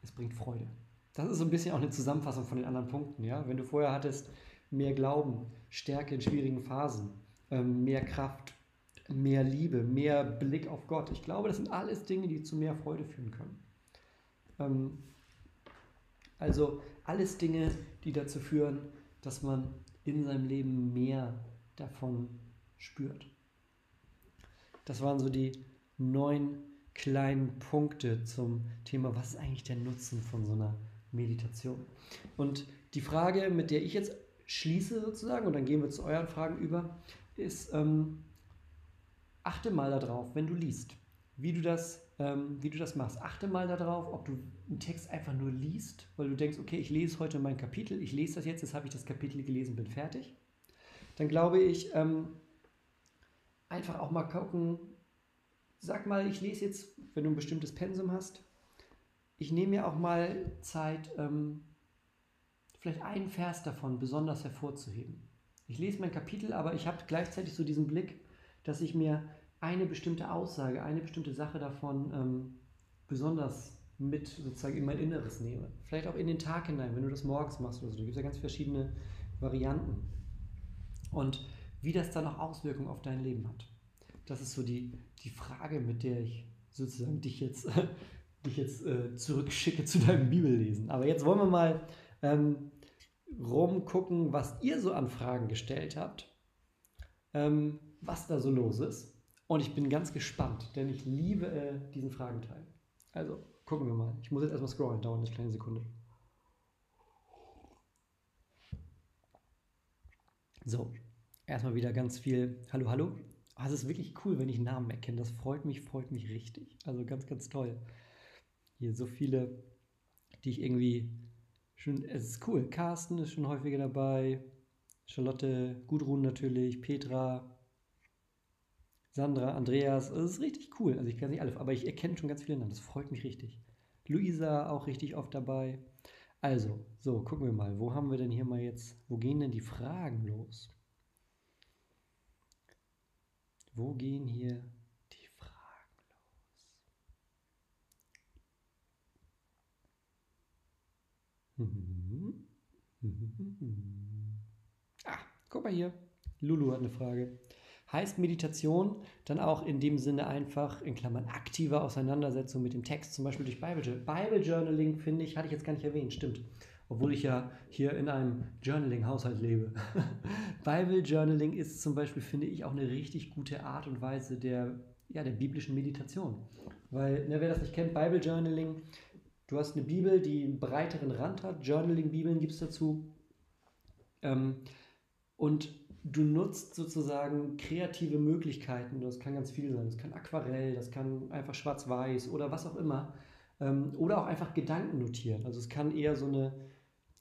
es bringt Freude. Das ist so ein bisschen auch eine Zusammenfassung von den anderen Punkten. Ja? Wenn du vorher hattest, mehr Glauben, Stärke in schwierigen Phasen, ähm, mehr Kraft, mehr Liebe, mehr Blick auf Gott. Ich glaube, das sind alles Dinge, die zu mehr Freude führen können. Ähm, also alles Dinge, die dazu führen, dass man in seinem Leben mehr davon spürt. Das waren so die neun kleinen Punkte zum Thema, was ist eigentlich der Nutzen von so einer Meditation? Und die Frage, mit der ich jetzt schließe sozusagen, und dann gehen wir zu euren Fragen über, ist, ähm, achte mal darauf, wenn du liest, wie du das ähm, wie du das machst. Achte mal darauf, ob du einen Text einfach nur liest, weil du denkst, okay, ich lese heute mein Kapitel, ich lese das jetzt, jetzt habe ich das Kapitel gelesen, bin fertig dann glaube ich, ähm, einfach auch mal gucken, sag mal, ich lese jetzt, wenn du ein bestimmtes Pensum hast, ich nehme mir auch mal Zeit, ähm, vielleicht einen Vers davon besonders hervorzuheben. Ich lese mein Kapitel, aber ich habe gleichzeitig so diesen Blick, dass ich mir eine bestimmte Aussage, eine bestimmte Sache davon ähm, besonders mit sozusagen in mein Inneres nehme. Vielleicht auch in den Tag hinein, wenn du das morgens machst oder so. Da gibt es ja ganz verschiedene Varianten und wie das dann auch Auswirkungen auf dein Leben hat. Das ist so die, die Frage, mit der ich sozusagen dich jetzt, dich jetzt äh, zurückschicke zu deinem Bibellesen. Aber jetzt wollen wir mal ähm, rumgucken, was ihr so an Fragen gestellt habt, ähm, was da so los ist. Und ich bin ganz gespannt, denn ich liebe äh, diesen Fragenteil. Also gucken wir mal. Ich muss jetzt erstmal scrollen, dauert eine kleine Sekunde. So, erstmal wieder ganz viel Hallo, hallo. Ah, es ist wirklich cool, wenn ich Namen erkenne. Das freut mich, freut mich richtig. Also ganz, ganz toll. Hier so viele, die ich irgendwie schon. Es ist cool. Carsten ist schon häufiger dabei. Charlotte, Gudrun natürlich, Petra, Sandra, Andreas. Es ist richtig cool. Also ich kann nicht alle, aber ich erkenne schon ganz viele Namen. Das freut mich richtig. Luisa auch richtig oft dabei. Also, so, gucken wir mal, wo haben wir denn hier mal jetzt, wo gehen denn die Fragen los? Wo gehen hier die Fragen los? Ah, guck mal hier. Lulu hat eine Frage. Heißt Meditation dann auch in dem Sinne einfach, in Klammern, aktive Auseinandersetzung mit dem Text, zum Beispiel durch Bible, Bible Journaling, finde ich, hatte ich jetzt gar nicht erwähnt, stimmt. Obwohl ich ja hier in einem Journaling-Haushalt lebe. Bible Journaling ist zum Beispiel, finde ich, auch eine richtig gute Art und Weise der, ja, der biblischen Meditation. Weil, ne, wer das nicht kennt, Bible Journaling, du hast eine Bibel, die einen breiteren Rand hat, Journaling-Bibeln gibt es dazu. Ähm, und du nutzt sozusagen kreative Möglichkeiten. Das kann ganz viel sein. Das kann Aquarell, das kann einfach schwarz-weiß oder was auch immer. Ähm, oder auch einfach Gedanken notieren. Also es kann eher so eine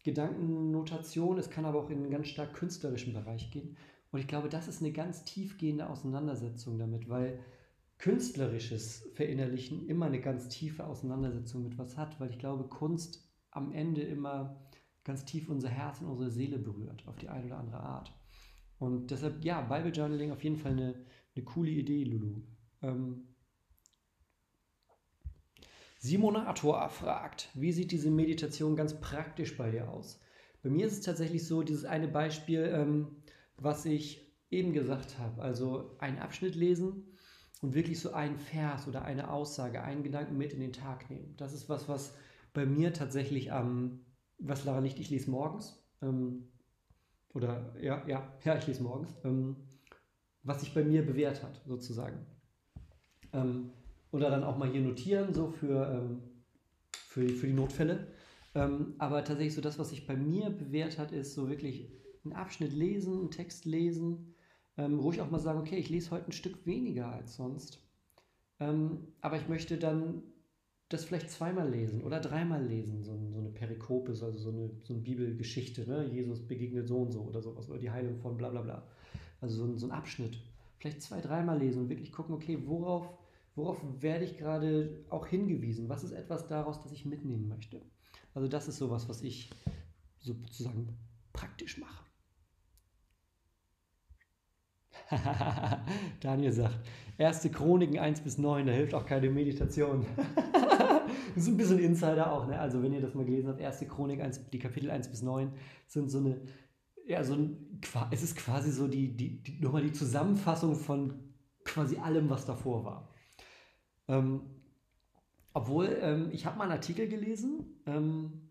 Gedankennotation, es kann aber auch in einen ganz stark künstlerischen Bereich gehen. Und ich glaube, das ist eine ganz tiefgehende Auseinandersetzung damit, weil künstlerisches Verinnerlichen immer eine ganz tiefe Auseinandersetzung mit was hat, weil ich glaube, Kunst am Ende immer ganz tief unser Herz und unsere Seele berührt, auf die eine oder andere Art. Und deshalb, ja, Bible Journaling auf jeden Fall eine, eine coole Idee, Lulu. Ähm, Simonator fragt, wie sieht diese Meditation ganz praktisch bei dir aus? Bei mir ist es tatsächlich so, dieses eine Beispiel, ähm, was ich eben gesagt habe, also einen Abschnitt lesen und wirklich so einen Vers oder eine Aussage, einen Gedanken mit in den Tag nehmen. Das ist was, was bei mir tatsächlich am, was Lara nicht, ich lese morgens, ähm, oder ja, ja, ja, ich lese morgens, ähm, was sich bei mir bewährt hat, sozusagen. Ähm, oder dann auch mal hier notieren, so für, ähm, für, für die Notfälle. Ähm, aber tatsächlich so das, was sich bei mir bewährt hat, ist so wirklich einen Abschnitt lesen, einen Text lesen, ähm, ruhig auch mal sagen, okay, ich lese heute ein Stück weniger als sonst. Ähm, aber ich möchte dann das vielleicht zweimal lesen oder dreimal lesen, so, so eine Perikope, also so eine, so eine Bibelgeschichte, ne? Jesus begegnet so und so oder sowas, oder die Heilung von bla bla bla. Also so ein, so ein Abschnitt. Vielleicht zwei, dreimal lesen und wirklich gucken, okay, worauf Worauf werde ich gerade auch hingewiesen? Was ist etwas daraus, das ich mitnehmen möchte? Also das ist sowas, was ich sozusagen praktisch mache. Daniel sagt, erste Chroniken 1 bis 9, da hilft auch keine Meditation. ist ein bisschen Insider auch, ne? Also wenn ihr das mal gelesen habt, erste Chronik 1, die Kapitel 1 bis 9 sind so eine, ja, so ein, es ist quasi so die, die, die nochmal die Zusammenfassung von quasi allem, was davor war. Ähm, obwohl, ähm, ich habe mal einen Artikel gelesen, ähm,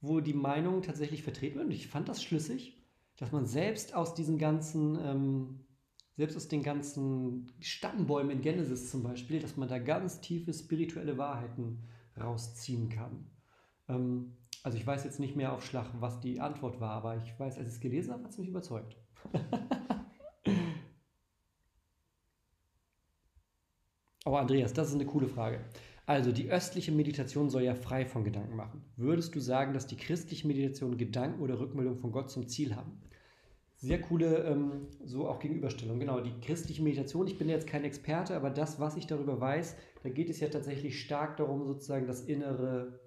wo die Meinung tatsächlich vertreten wird und ich fand das schlüssig, dass man selbst aus diesen ganzen, ähm, selbst aus den ganzen Stammbäumen in Genesis zum Beispiel, dass man da ganz tiefe spirituelle Wahrheiten rausziehen kann. Ähm, also ich weiß jetzt nicht mehr auf Schlag, was die Antwort war, aber ich weiß, als ich es gelesen habe, hat es mich überzeugt. Oh, Andreas, das ist eine coole Frage. Also, die östliche Meditation soll ja frei von Gedanken machen. Würdest du sagen, dass die christliche Meditation Gedanken oder Rückmeldung von Gott zum Ziel haben? Sehr coole, ähm, so auch Gegenüberstellung. Genau, die christliche Meditation, ich bin jetzt kein Experte, aber das, was ich darüber weiß, da geht es ja tatsächlich stark darum, sozusagen das Innere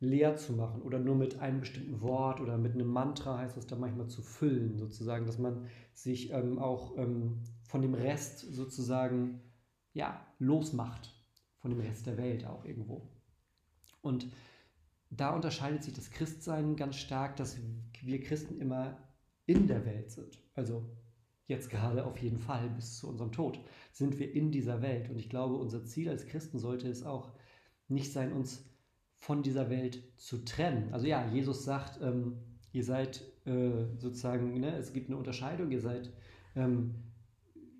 leer zu machen oder nur mit einem bestimmten Wort oder mit einem Mantra heißt das dann manchmal zu füllen, sozusagen, dass man sich ähm, auch ähm, von dem Rest sozusagen ja, losmacht von dem Rest der Welt auch irgendwo. Und da unterscheidet sich das Christsein ganz stark, dass wir Christen immer in der Welt sind. Also jetzt gerade auf jeden Fall bis zu unserem Tod sind wir in dieser Welt. Und ich glaube, unser Ziel als Christen sollte es auch nicht sein, uns von dieser Welt zu trennen. Also ja, Jesus sagt, ähm, ihr seid äh, sozusagen, ne, es gibt eine Unterscheidung, ihr seid ähm,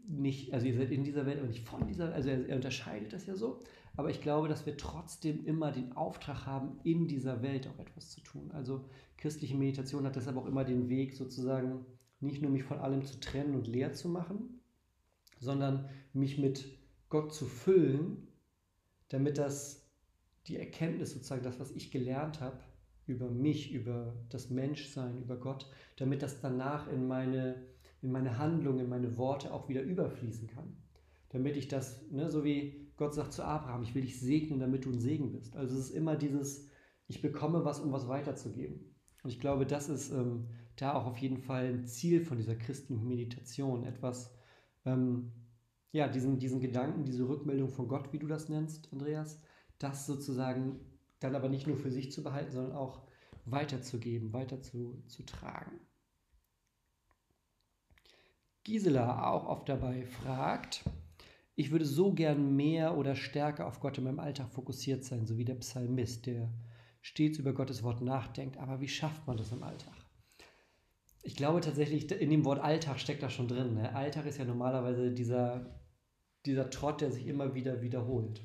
nicht, also ihr seid in dieser Welt, aber nicht von dieser, also er, er, unterscheidet das ja so. Aber ich glaube, dass wir trotzdem immer den Auftrag haben, in dieser Welt auch etwas zu tun. Also christliche Meditation hat deshalb auch immer den Weg, sozusagen nicht nur mich von allem zu trennen und leer zu machen, sondern mich mit Gott zu füllen, damit das die Erkenntnis sozusagen, das, was ich gelernt habe über mich, über das Menschsein, über Gott, damit das danach in meine in meine Handlungen, in meine Worte auch wieder überfließen kann. Damit ich das, ne, so wie Gott sagt zu Abraham, ich will dich segnen, damit du ein Segen bist. Also es ist immer dieses, ich bekomme was, um was weiterzugeben. Und ich glaube, das ist ähm, da auch auf jeden Fall ein Ziel von dieser christlichen Meditation. Etwas, ähm, ja, diesen, diesen Gedanken, diese Rückmeldung von Gott, wie du das nennst, Andreas, das sozusagen dann aber nicht nur für sich zu behalten, sondern auch weiterzugeben, weiter zu, zu tragen. Gisela auch oft dabei fragt, ich würde so gern mehr oder stärker auf Gott in meinem Alltag fokussiert sein, so wie der Psalmist, der stets über Gottes Wort nachdenkt. Aber wie schafft man das im Alltag? Ich glaube tatsächlich, in dem Wort Alltag steckt das schon drin. Ne? Alltag ist ja normalerweise dieser, dieser Trott, der sich immer wieder wiederholt.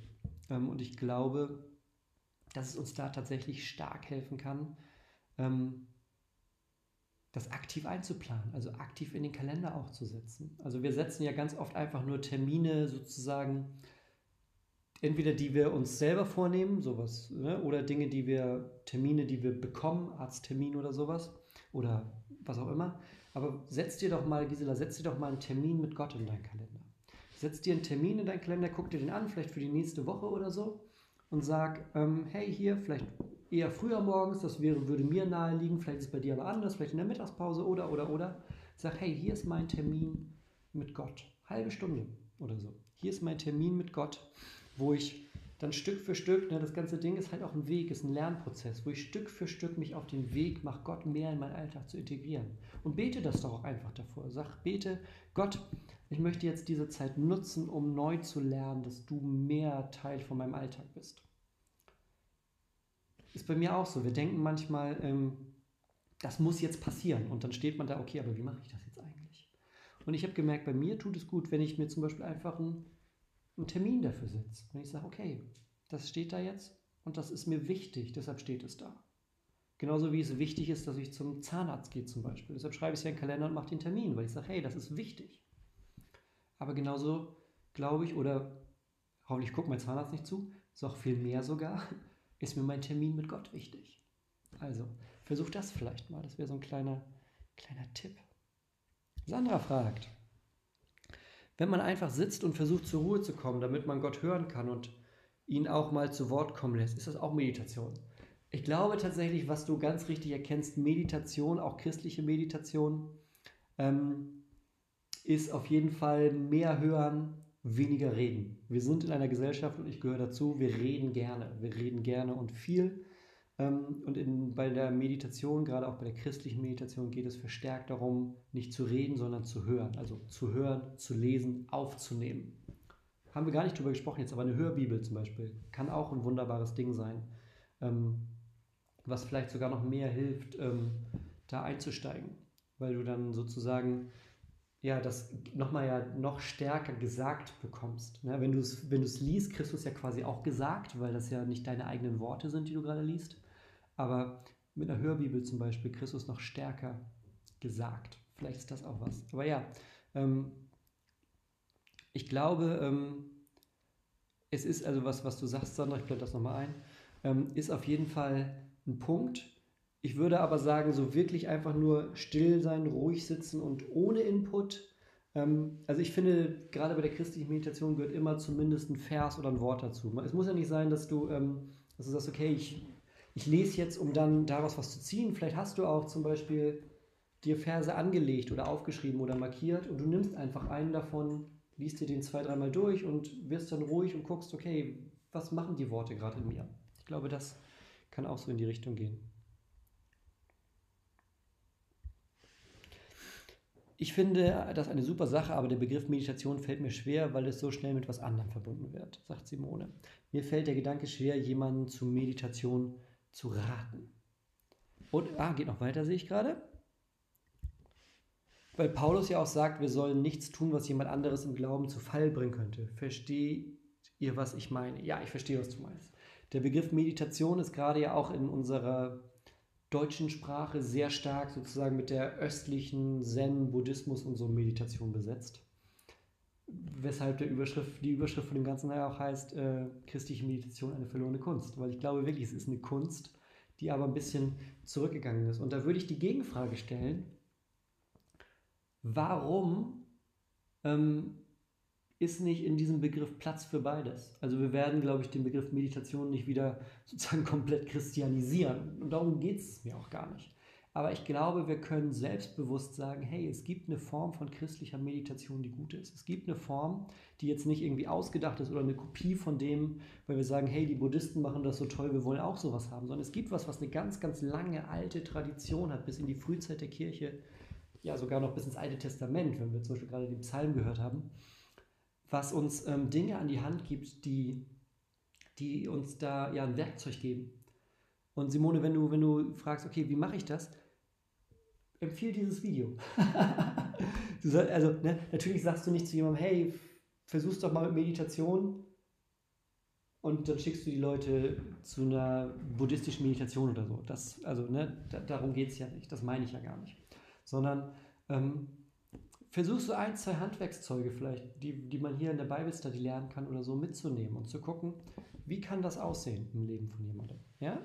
Ähm, und ich glaube, dass es uns da tatsächlich stark helfen kann, ähm, das aktiv einzuplanen, also aktiv in den Kalender auch zu setzen. Also wir setzen ja ganz oft einfach nur Termine sozusagen, entweder die wir uns selber vornehmen, sowas, ne, oder Dinge, die wir, Termine, die wir bekommen, Arzttermin oder sowas, oder was auch immer. Aber setz dir doch mal, Gisela, setz dir doch mal einen Termin mit Gott in deinen Kalender. Setz dir einen Termin in deinen Kalender, guck dir den an, vielleicht für die nächste Woche oder so, und sag, ähm, hey, hier, vielleicht eher früher morgens, das wäre, würde mir naheliegen, vielleicht ist es bei dir aber anders, vielleicht in der Mittagspause oder, oder, oder. Sag, hey, hier ist mein Termin mit Gott. Halbe Stunde oder so. Hier ist mein Termin mit Gott, wo ich dann Stück für Stück, ne, das ganze Ding ist halt auch ein Weg, ist ein Lernprozess, wo ich Stück für Stück mich auf den Weg mache, Gott mehr in meinen Alltag zu integrieren. Und bete das doch auch einfach davor. Sag, bete, Gott, ich möchte jetzt diese Zeit nutzen, um neu zu lernen, dass du mehr Teil von meinem Alltag bist. Ist bei mir auch so. Wir denken manchmal, ähm, das muss jetzt passieren. Und dann steht man da, okay, aber wie mache ich das jetzt eigentlich? Und ich habe gemerkt, bei mir tut es gut, wenn ich mir zum Beispiel einfach einen, einen Termin dafür setze. Wenn ich sage, okay, das steht da jetzt und das ist mir wichtig, deshalb steht es da. Genauso wie es wichtig ist, dass ich zum Zahnarzt gehe zum Beispiel. Deshalb schreibe ich es ja in den Kalender und mache den Termin, weil ich sage, hey, das ist wichtig. Aber genauso glaube ich, oder hoffentlich guckt mein Zahnarzt nicht zu, ist auch viel mehr sogar, ist mir mein Termin mit Gott wichtig. Also, versuch das vielleicht mal. Das wäre so ein kleiner, kleiner Tipp. Sandra fragt, wenn man einfach sitzt und versucht zur Ruhe zu kommen, damit man Gott hören kann und ihn auch mal zu Wort kommen lässt, ist das auch Meditation? Ich glaube tatsächlich, was du ganz richtig erkennst, Meditation, auch christliche Meditation, ähm, ist auf jeden Fall mehr hören, weniger reden. Wir sind in einer Gesellschaft und ich gehöre dazu, wir reden gerne. Wir reden gerne und viel. Ähm, und in, bei der Meditation, gerade auch bei der christlichen Meditation, geht es verstärkt darum, nicht zu reden, sondern zu hören. Also zu hören, zu lesen, aufzunehmen. Haben wir gar nicht drüber gesprochen jetzt, aber eine Hörbibel zum Beispiel kann auch ein wunderbares Ding sein, ähm, was vielleicht sogar noch mehr hilft, ähm, da einzusteigen. Weil du dann sozusagen ja, das nochmal ja noch stärker gesagt bekommst. Ne? Wenn du es wenn liest, kriegst du es ja quasi auch gesagt, weil das ja nicht deine eigenen Worte sind, die du gerade liest. Aber mit einer Hörbibel zum Beispiel kriegst du es noch stärker gesagt. Vielleicht ist das auch was. Aber ja, ähm, ich glaube, ähm, es ist also was, was du sagst, Sandra, ich blende das nochmal ein, ähm, ist auf jeden Fall ein Punkt, ich würde aber sagen, so wirklich einfach nur still sein, ruhig sitzen und ohne Input. Ähm, also ich finde, gerade bei der christlichen Meditation gehört immer zumindest ein Vers oder ein Wort dazu. Es muss ja nicht sein, dass du, ähm, dass du sagst, okay, ich, ich lese jetzt, um dann daraus was zu ziehen. Vielleicht hast du auch zum Beispiel dir Verse angelegt oder aufgeschrieben oder markiert und du nimmst einfach einen davon, liest dir den zwei, dreimal durch und wirst dann ruhig und guckst, okay, was machen die Worte gerade in mir? Ich glaube, das kann auch so in die Richtung gehen. Ich finde das eine super Sache, aber der Begriff Meditation fällt mir schwer, weil es so schnell mit was anderem verbunden wird, sagt Simone. Mir fällt der Gedanke schwer, jemanden zu Meditation zu raten. Und, ah, geht noch weiter, sehe ich gerade. Weil Paulus ja auch sagt, wir sollen nichts tun, was jemand anderes im Glauben zu Fall bringen könnte. Versteht ihr, was ich meine? Ja, ich verstehe, was du meinst. Der Begriff Meditation ist gerade ja auch in unserer deutschen Sprache sehr stark sozusagen mit der östlichen Zen, Buddhismus und so Meditation besetzt. Weshalb der Überschrift, die Überschrift von dem Ganzen ja auch heißt, äh, christliche Meditation eine verlorene Kunst. Weil ich glaube wirklich, es ist eine Kunst, die aber ein bisschen zurückgegangen ist. Und da würde ich die Gegenfrage stellen, warum ähm, ist nicht in diesem Begriff Platz für beides. Also wir werden, glaube ich, den Begriff Meditation nicht wieder sozusagen komplett christianisieren. Und darum geht es mir auch gar nicht. Aber ich glaube, wir können selbstbewusst sagen, hey, es gibt eine Form von christlicher Meditation, die gut ist. Es gibt eine Form, die jetzt nicht irgendwie ausgedacht ist oder eine Kopie von dem, weil wir sagen, hey, die Buddhisten machen das so toll, wir wollen auch sowas haben, sondern es gibt was, was eine ganz, ganz lange alte Tradition hat, bis in die Frühzeit der Kirche, ja sogar noch bis ins Alte Testament, wenn wir zum Beispiel gerade den Psalm gehört haben was uns ähm, Dinge an die Hand gibt, die, die uns da ja ein Werkzeug geben. Und Simone, wenn du, wenn du fragst, okay, wie mache ich das? Empfehle dieses Video. soll, also, ne, natürlich sagst du nicht zu jemandem, hey, versuch's doch mal mit Meditation und dann schickst du die Leute zu einer buddhistischen Meditation oder so. Das, also, ne, da, darum geht es ja nicht. Das meine ich ja gar nicht. Sondern ähm, versuch so ein, zwei Handwerkszeuge vielleicht, die, die man hier in der Bible Study lernen kann oder so mitzunehmen und zu gucken, wie kann das aussehen im Leben von jemandem. Ja?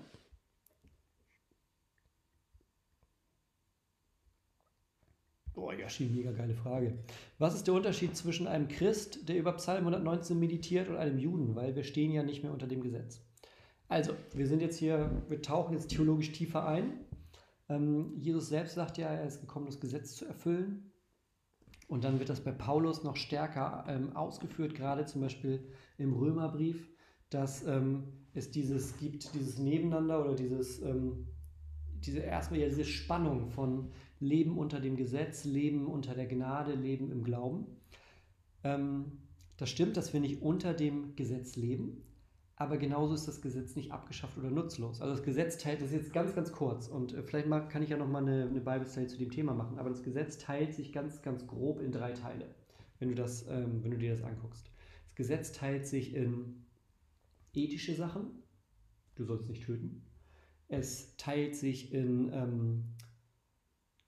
Boah, Yoshi, mega geile Frage. Was ist der Unterschied zwischen einem Christ, der über Psalm 119 meditiert, und einem Juden? Weil wir stehen ja nicht mehr unter dem Gesetz. Also, wir sind jetzt hier, wir tauchen jetzt theologisch tiefer ein. Ähm, Jesus selbst sagt ja, er ist gekommen, das Gesetz zu erfüllen. Und dann wird das bei Paulus noch stärker ähm, ausgeführt, gerade zum Beispiel im Römerbrief, dass ähm, es dieses gibt, dieses Nebeneinander oder dieses, ähm, diese erstmal ja diese Spannung von Leben unter dem Gesetz, Leben unter der Gnade, Leben im Glauben. Ähm, das stimmt, dass wir nicht unter dem Gesetz leben, aber genauso ist das Gesetz nicht abgeschafft oder nutzlos. Also das Gesetz teilt, das ist jetzt ganz, ganz kurz und äh, vielleicht kann ich ja nochmal eine, eine Bible Study zu dem Thema machen, aber das Gesetz teilt sich ganz, ganz grob in drei Teile, wenn du, das, ähm, wenn du dir das anguckst. Das Gesetz teilt sich in ethische Sachen, du sollst nicht töten. Es teilt sich in ähm,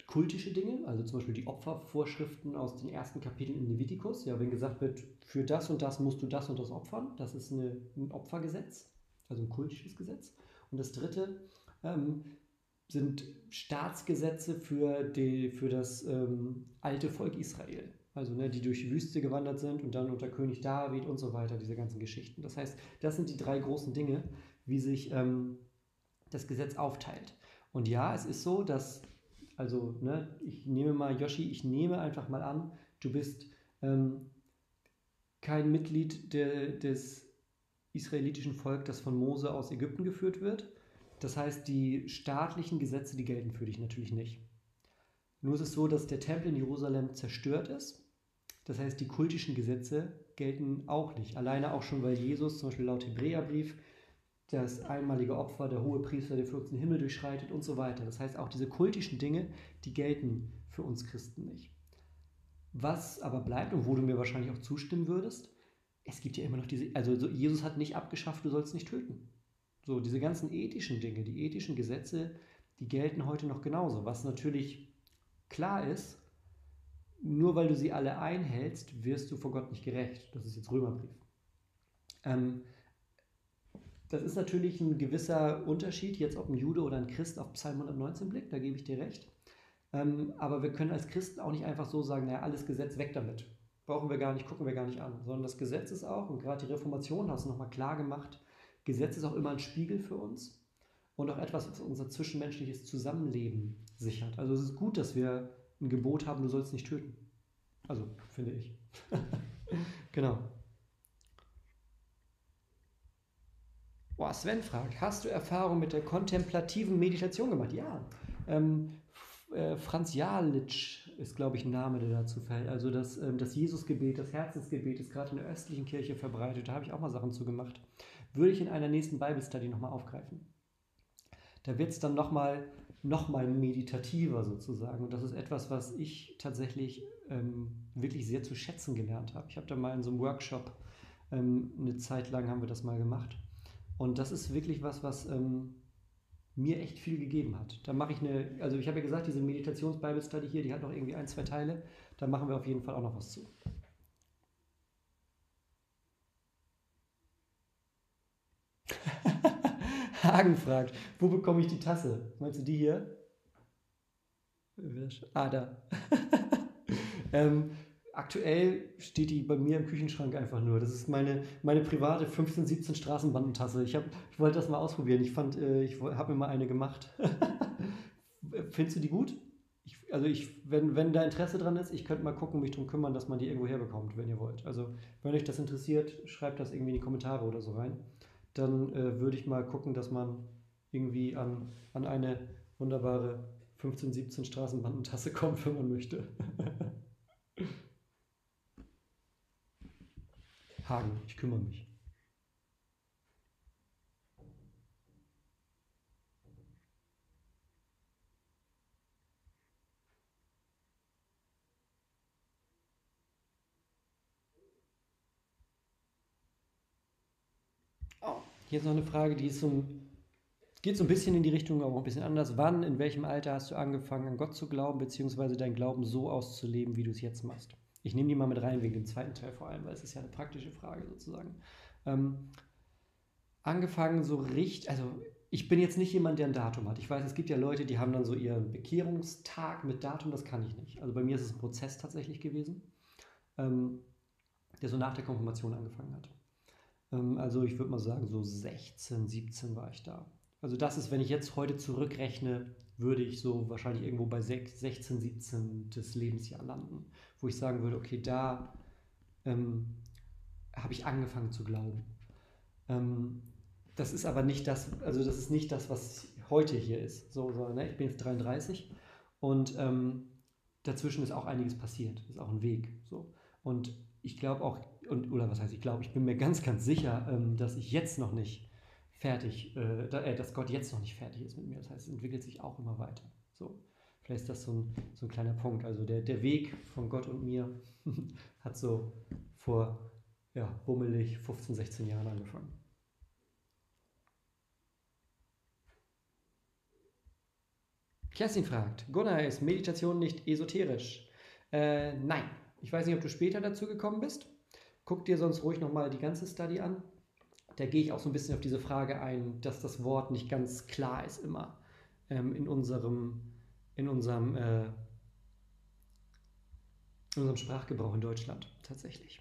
kultische Dinge, also zum Beispiel die Opfervorschriften aus den ersten Kapiteln in Levitikus. Ja, wenn gesagt wird, für das und das musst du das und das opfern, das ist eine, ein Opfergesetz, also ein kultisches Gesetz. Und das dritte ähm, sind Staatsgesetze für, die, für das ähm, alte Volk Israel. Also ne, die durch die Wüste gewandert sind und dann unter König David und so weiter, diese ganzen Geschichten. Das heißt, das sind die drei großen Dinge, wie sich ähm, das Gesetz aufteilt. Und ja, es ist so, dass also, ne, ich nehme mal, Yoshi, ich nehme einfach mal an, du bist ähm, kein Mitglied der, des israelitischen Volkes, das von Mose aus Ägypten geführt wird. Das heißt, die staatlichen Gesetze, die gelten für dich natürlich nicht. Nur ist es so, dass der Tempel in Jerusalem zerstört ist. Das heißt, die kultischen Gesetze gelten auch nicht. Alleine auch schon, weil Jesus zum Beispiel laut Hebräerbrief das einmalige Opfer, der hohe Priester, der für uns den Himmel durchschreitet und so weiter. Das heißt, auch diese kultischen Dinge, die gelten für uns Christen nicht. Was aber bleibt und wo du mir wahrscheinlich auch zustimmen würdest, es gibt ja immer noch diese, also Jesus hat nicht abgeschafft, du sollst nicht töten. So, diese ganzen ethischen Dinge, die ethischen Gesetze, die gelten heute noch genauso. Was natürlich klar ist, nur weil du sie alle einhältst, wirst du vor Gott nicht gerecht. Das ist jetzt Römerbrief. Ähm, das ist natürlich ein gewisser Unterschied, jetzt ob ein Jude oder ein Christ auf Psalm 119 blickt, da gebe ich dir recht. Ähm, aber wir können als Christen auch nicht einfach so sagen, naja, alles Gesetz weg damit. Brauchen wir gar nicht, gucken wir gar nicht an. Sondern das Gesetz ist auch, und gerade die Reformation hat es nochmal klar gemacht, Gesetz ist auch immer ein Spiegel für uns und auch etwas, was unser zwischenmenschliches Zusammenleben sichert. Also es ist gut, dass wir ein Gebot haben, du sollst nicht töten. Also, finde ich. genau. Boah, Sven fragt, hast du Erfahrung mit der kontemplativen Meditation gemacht? Ja. Ähm, äh, Franz Jalitsch ist, glaube ich, ein Name, der dazu fällt. Also das, ähm, das Jesusgebet, das Herzensgebet ist gerade in der östlichen Kirche verbreitet. Da habe ich auch mal Sachen zu gemacht. Würde ich in einer nächsten Bible Study nochmal aufgreifen. Da wird es dann nochmal noch mal meditativer sozusagen. Und das ist etwas, was ich tatsächlich ähm, wirklich sehr zu schätzen gelernt habe. Ich habe da mal in so einem Workshop, ähm, eine Zeit lang haben wir das mal gemacht. Und das ist wirklich was, was ähm, mir echt viel gegeben hat. Da mache ich eine, also ich habe ja gesagt, diese Meditations-Bible Study hier, die hat noch irgendwie ein, zwei Teile. Da machen wir auf jeden Fall auch noch was zu. Hagen fragt, wo bekomme ich die Tasse? Meinst du die hier? Ah, da. ähm, aktuell steht die bei mir im Küchenschrank einfach nur. Das ist meine, meine private 15, 17 Straßenbandentasse. Ich, ich wollte das mal ausprobieren. Ich fand, äh, ich habe mir mal eine gemacht. Findest du die gut? Ich, also ich, wenn, wenn da Interesse dran ist, ich könnte mal gucken, mich darum kümmern, dass man die irgendwo herbekommt, wenn ihr wollt. Also wenn euch das interessiert, schreibt das irgendwie in die Kommentare oder so rein. Dann äh, würde ich mal gucken, dass man irgendwie an, an eine wunderbare 15, 17 Straßenbandentasse kommt, wenn man möchte. Hagen, ich kümmere mich. Oh, hier ist noch eine Frage, die ist so geht so ein bisschen in die Richtung, aber auch ein bisschen anders. Wann, in welchem Alter hast du angefangen, an Gott zu glauben, beziehungsweise deinen Glauben so auszuleben, wie du es jetzt machst? Ich nehme die mal mit rein wegen dem zweiten Teil vor allem, weil es ist ja eine praktische Frage sozusagen. Ähm, angefangen so richtig, also ich bin jetzt nicht jemand, der ein Datum hat. Ich weiß, es gibt ja Leute, die haben dann so ihren Bekehrungstag mit Datum, das kann ich nicht. Also bei mir ist es ein Prozess tatsächlich gewesen, ähm, der so nach der Konfirmation angefangen hat. Ähm, also ich würde mal sagen, so 16, 17 war ich da. Also das ist, wenn ich jetzt heute zurückrechne, würde ich so wahrscheinlich irgendwo bei 16, 17 des Lebensjahr landen, wo ich sagen würde, okay, da ähm, habe ich angefangen zu glauben. Ähm, das ist aber nicht das, also das ist nicht das, was heute hier ist. So, so ne? Ich bin jetzt 33 und ähm, dazwischen ist auch einiges passiert, ist auch ein Weg. So. Und ich glaube auch, und, oder was heißt ich glaube, ich bin mir ganz, ganz sicher, ähm, dass ich jetzt noch nicht fertig, äh, äh, dass Gott jetzt noch nicht fertig ist mit mir. Das heißt, es entwickelt sich auch immer weiter. So, vielleicht ist das so ein, so ein kleiner Punkt. Also der, der Weg von Gott und mir hat so vor ja, bummelig 15, 16 Jahren angefangen. Kerstin fragt, Gunnar, ist Meditation nicht esoterisch? Äh, nein. Ich weiß nicht, ob du später dazu gekommen bist. Guck dir sonst ruhig nochmal die ganze Study an da gehe ich auch so ein bisschen auf diese Frage ein, dass das Wort nicht ganz klar ist immer ähm, in unserem, in unserem, äh, in unserem Sprachgebrauch in Deutschland tatsächlich.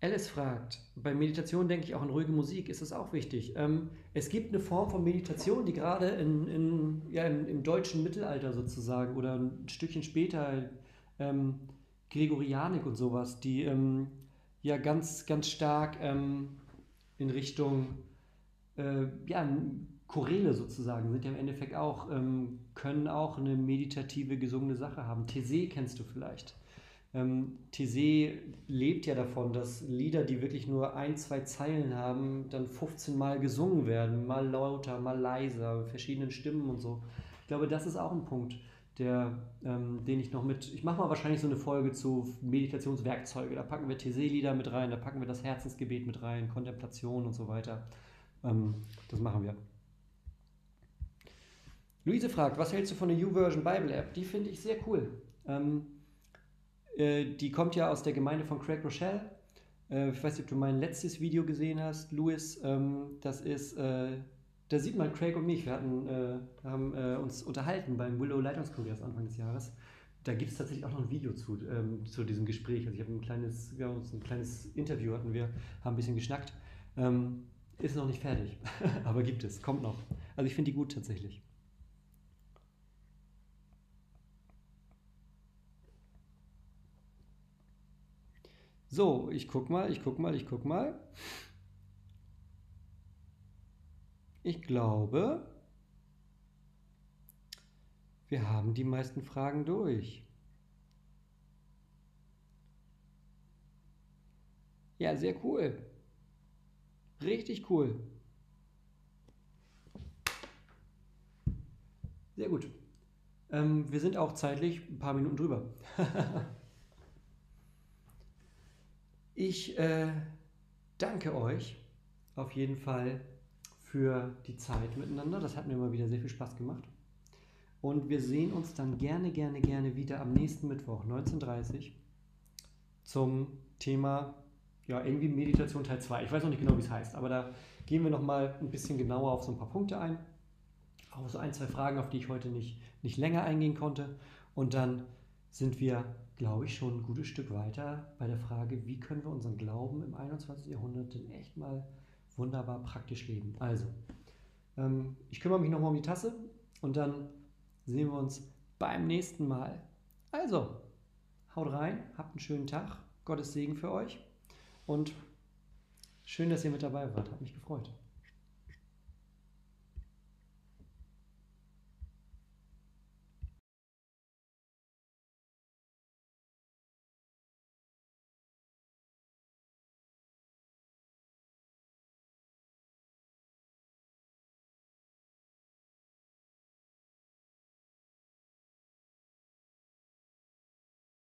Alice fragt, bei Meditation denke ich auch an ruhige Musik, ist das auch wichtig? Ähm, es gibt eine Form von Meditation, die gerade in, in, ja, im, im, deutschen Mittelalter sozusagen oder ein Stückchen später ähm, Gregorianik und sowas, die ähm, ja ganz, ganz stark ähm, in Richtung äh, ja, Choräle sozusagen, sind ja im Endeffekt auch, ähm, können auch eine meditative, gesungene Sache haben. Thésée kennst du vielleicht. Ähm, Thésée lebt ja davon, dass Lieder, die wirklich nur ein, zwei Zeilen haben, dann 15 Mal gesungen werden, mal lauter, mal leiser, verschiedenen Stimmen und so. Ich glaube, das ist auch ein Punkt der, ähm, den ich noch mit. Ich mache mal wahrscheinlich so eine Folge zu Meditationswerkzeuge. Da packen wir TC-Lieder mit rein, da packen wir das Herzensgebet mit rein, Kontemplation und so weiter. Ähm, das machen wir. Luise fragt, was hältst du von der YouVersion Bible App? Die finde ich sehr cool. Ähm, äh, die kommt ja aus der Gemeinde von Craig Rochelle. Äh, ich weiß nicht, ob du mein letztes Video gesehen hast, Louis. Ähm, das ist äh, da sieht man Craig und mich. Wir hatten, äh, haben äh, uns unterhalten beim Willow Leitungskongress Anfang des Jahres. Da gibt es tatsächlich auch noch ein Video zu, ähm, zu diesem Gespräch. Also ich habe ein kleines, wir haben uns ein kleines Interview hatten wir, haben ein bisschen geschnackt. Ähm, ist noch nicht fertig, aber gibt es, kommt noch. Also ich finde die gut tatsächlich. So, ich guck mal, ich guck mal, ich guck mal. Ich glaube, wir haben die meisten Fragen durch. Ja, sehr cool. Richtig cool. Sehr gut. Ähm, wir sind auch zeitlich ein paar Minuten drüber. ich äh, danke euch auf jeden Fall für die Zeit miteinander. Das hat mir immer wieder sehr viel Spaß gemacht. Und wir sehen uns dann gerne, gerne, gerne wieder am nächsten Mittwoch, 19.30 Uhr, zum Thema, ja, irgendwie Meditation Teil 2. Ich weiß noch nicht genau, wie es heißt, aber da gehen wir nochmal ein bisschen genauer auf so ein paar Punkte ein. Auch so ein, zwei Fragen, auf die ich heute nicht, nicht länger eingehen konnte. Und dann sind wir, glaube ich, schon ein gutes Stück weiter bei der Frage, wie können wir unseren Glauben im 21. Jahrhundert denn echt mal wunderbar praktisch leben. Also, ähm, ich kümmere mich nochmal um die Tasse und dann sehen wir uns beim nächsten Mal. Also, haut rein, habt einen schönen Tag, Gottes Segen für euch und schön, dass ihr mit dabei wart, hat mich gefreut.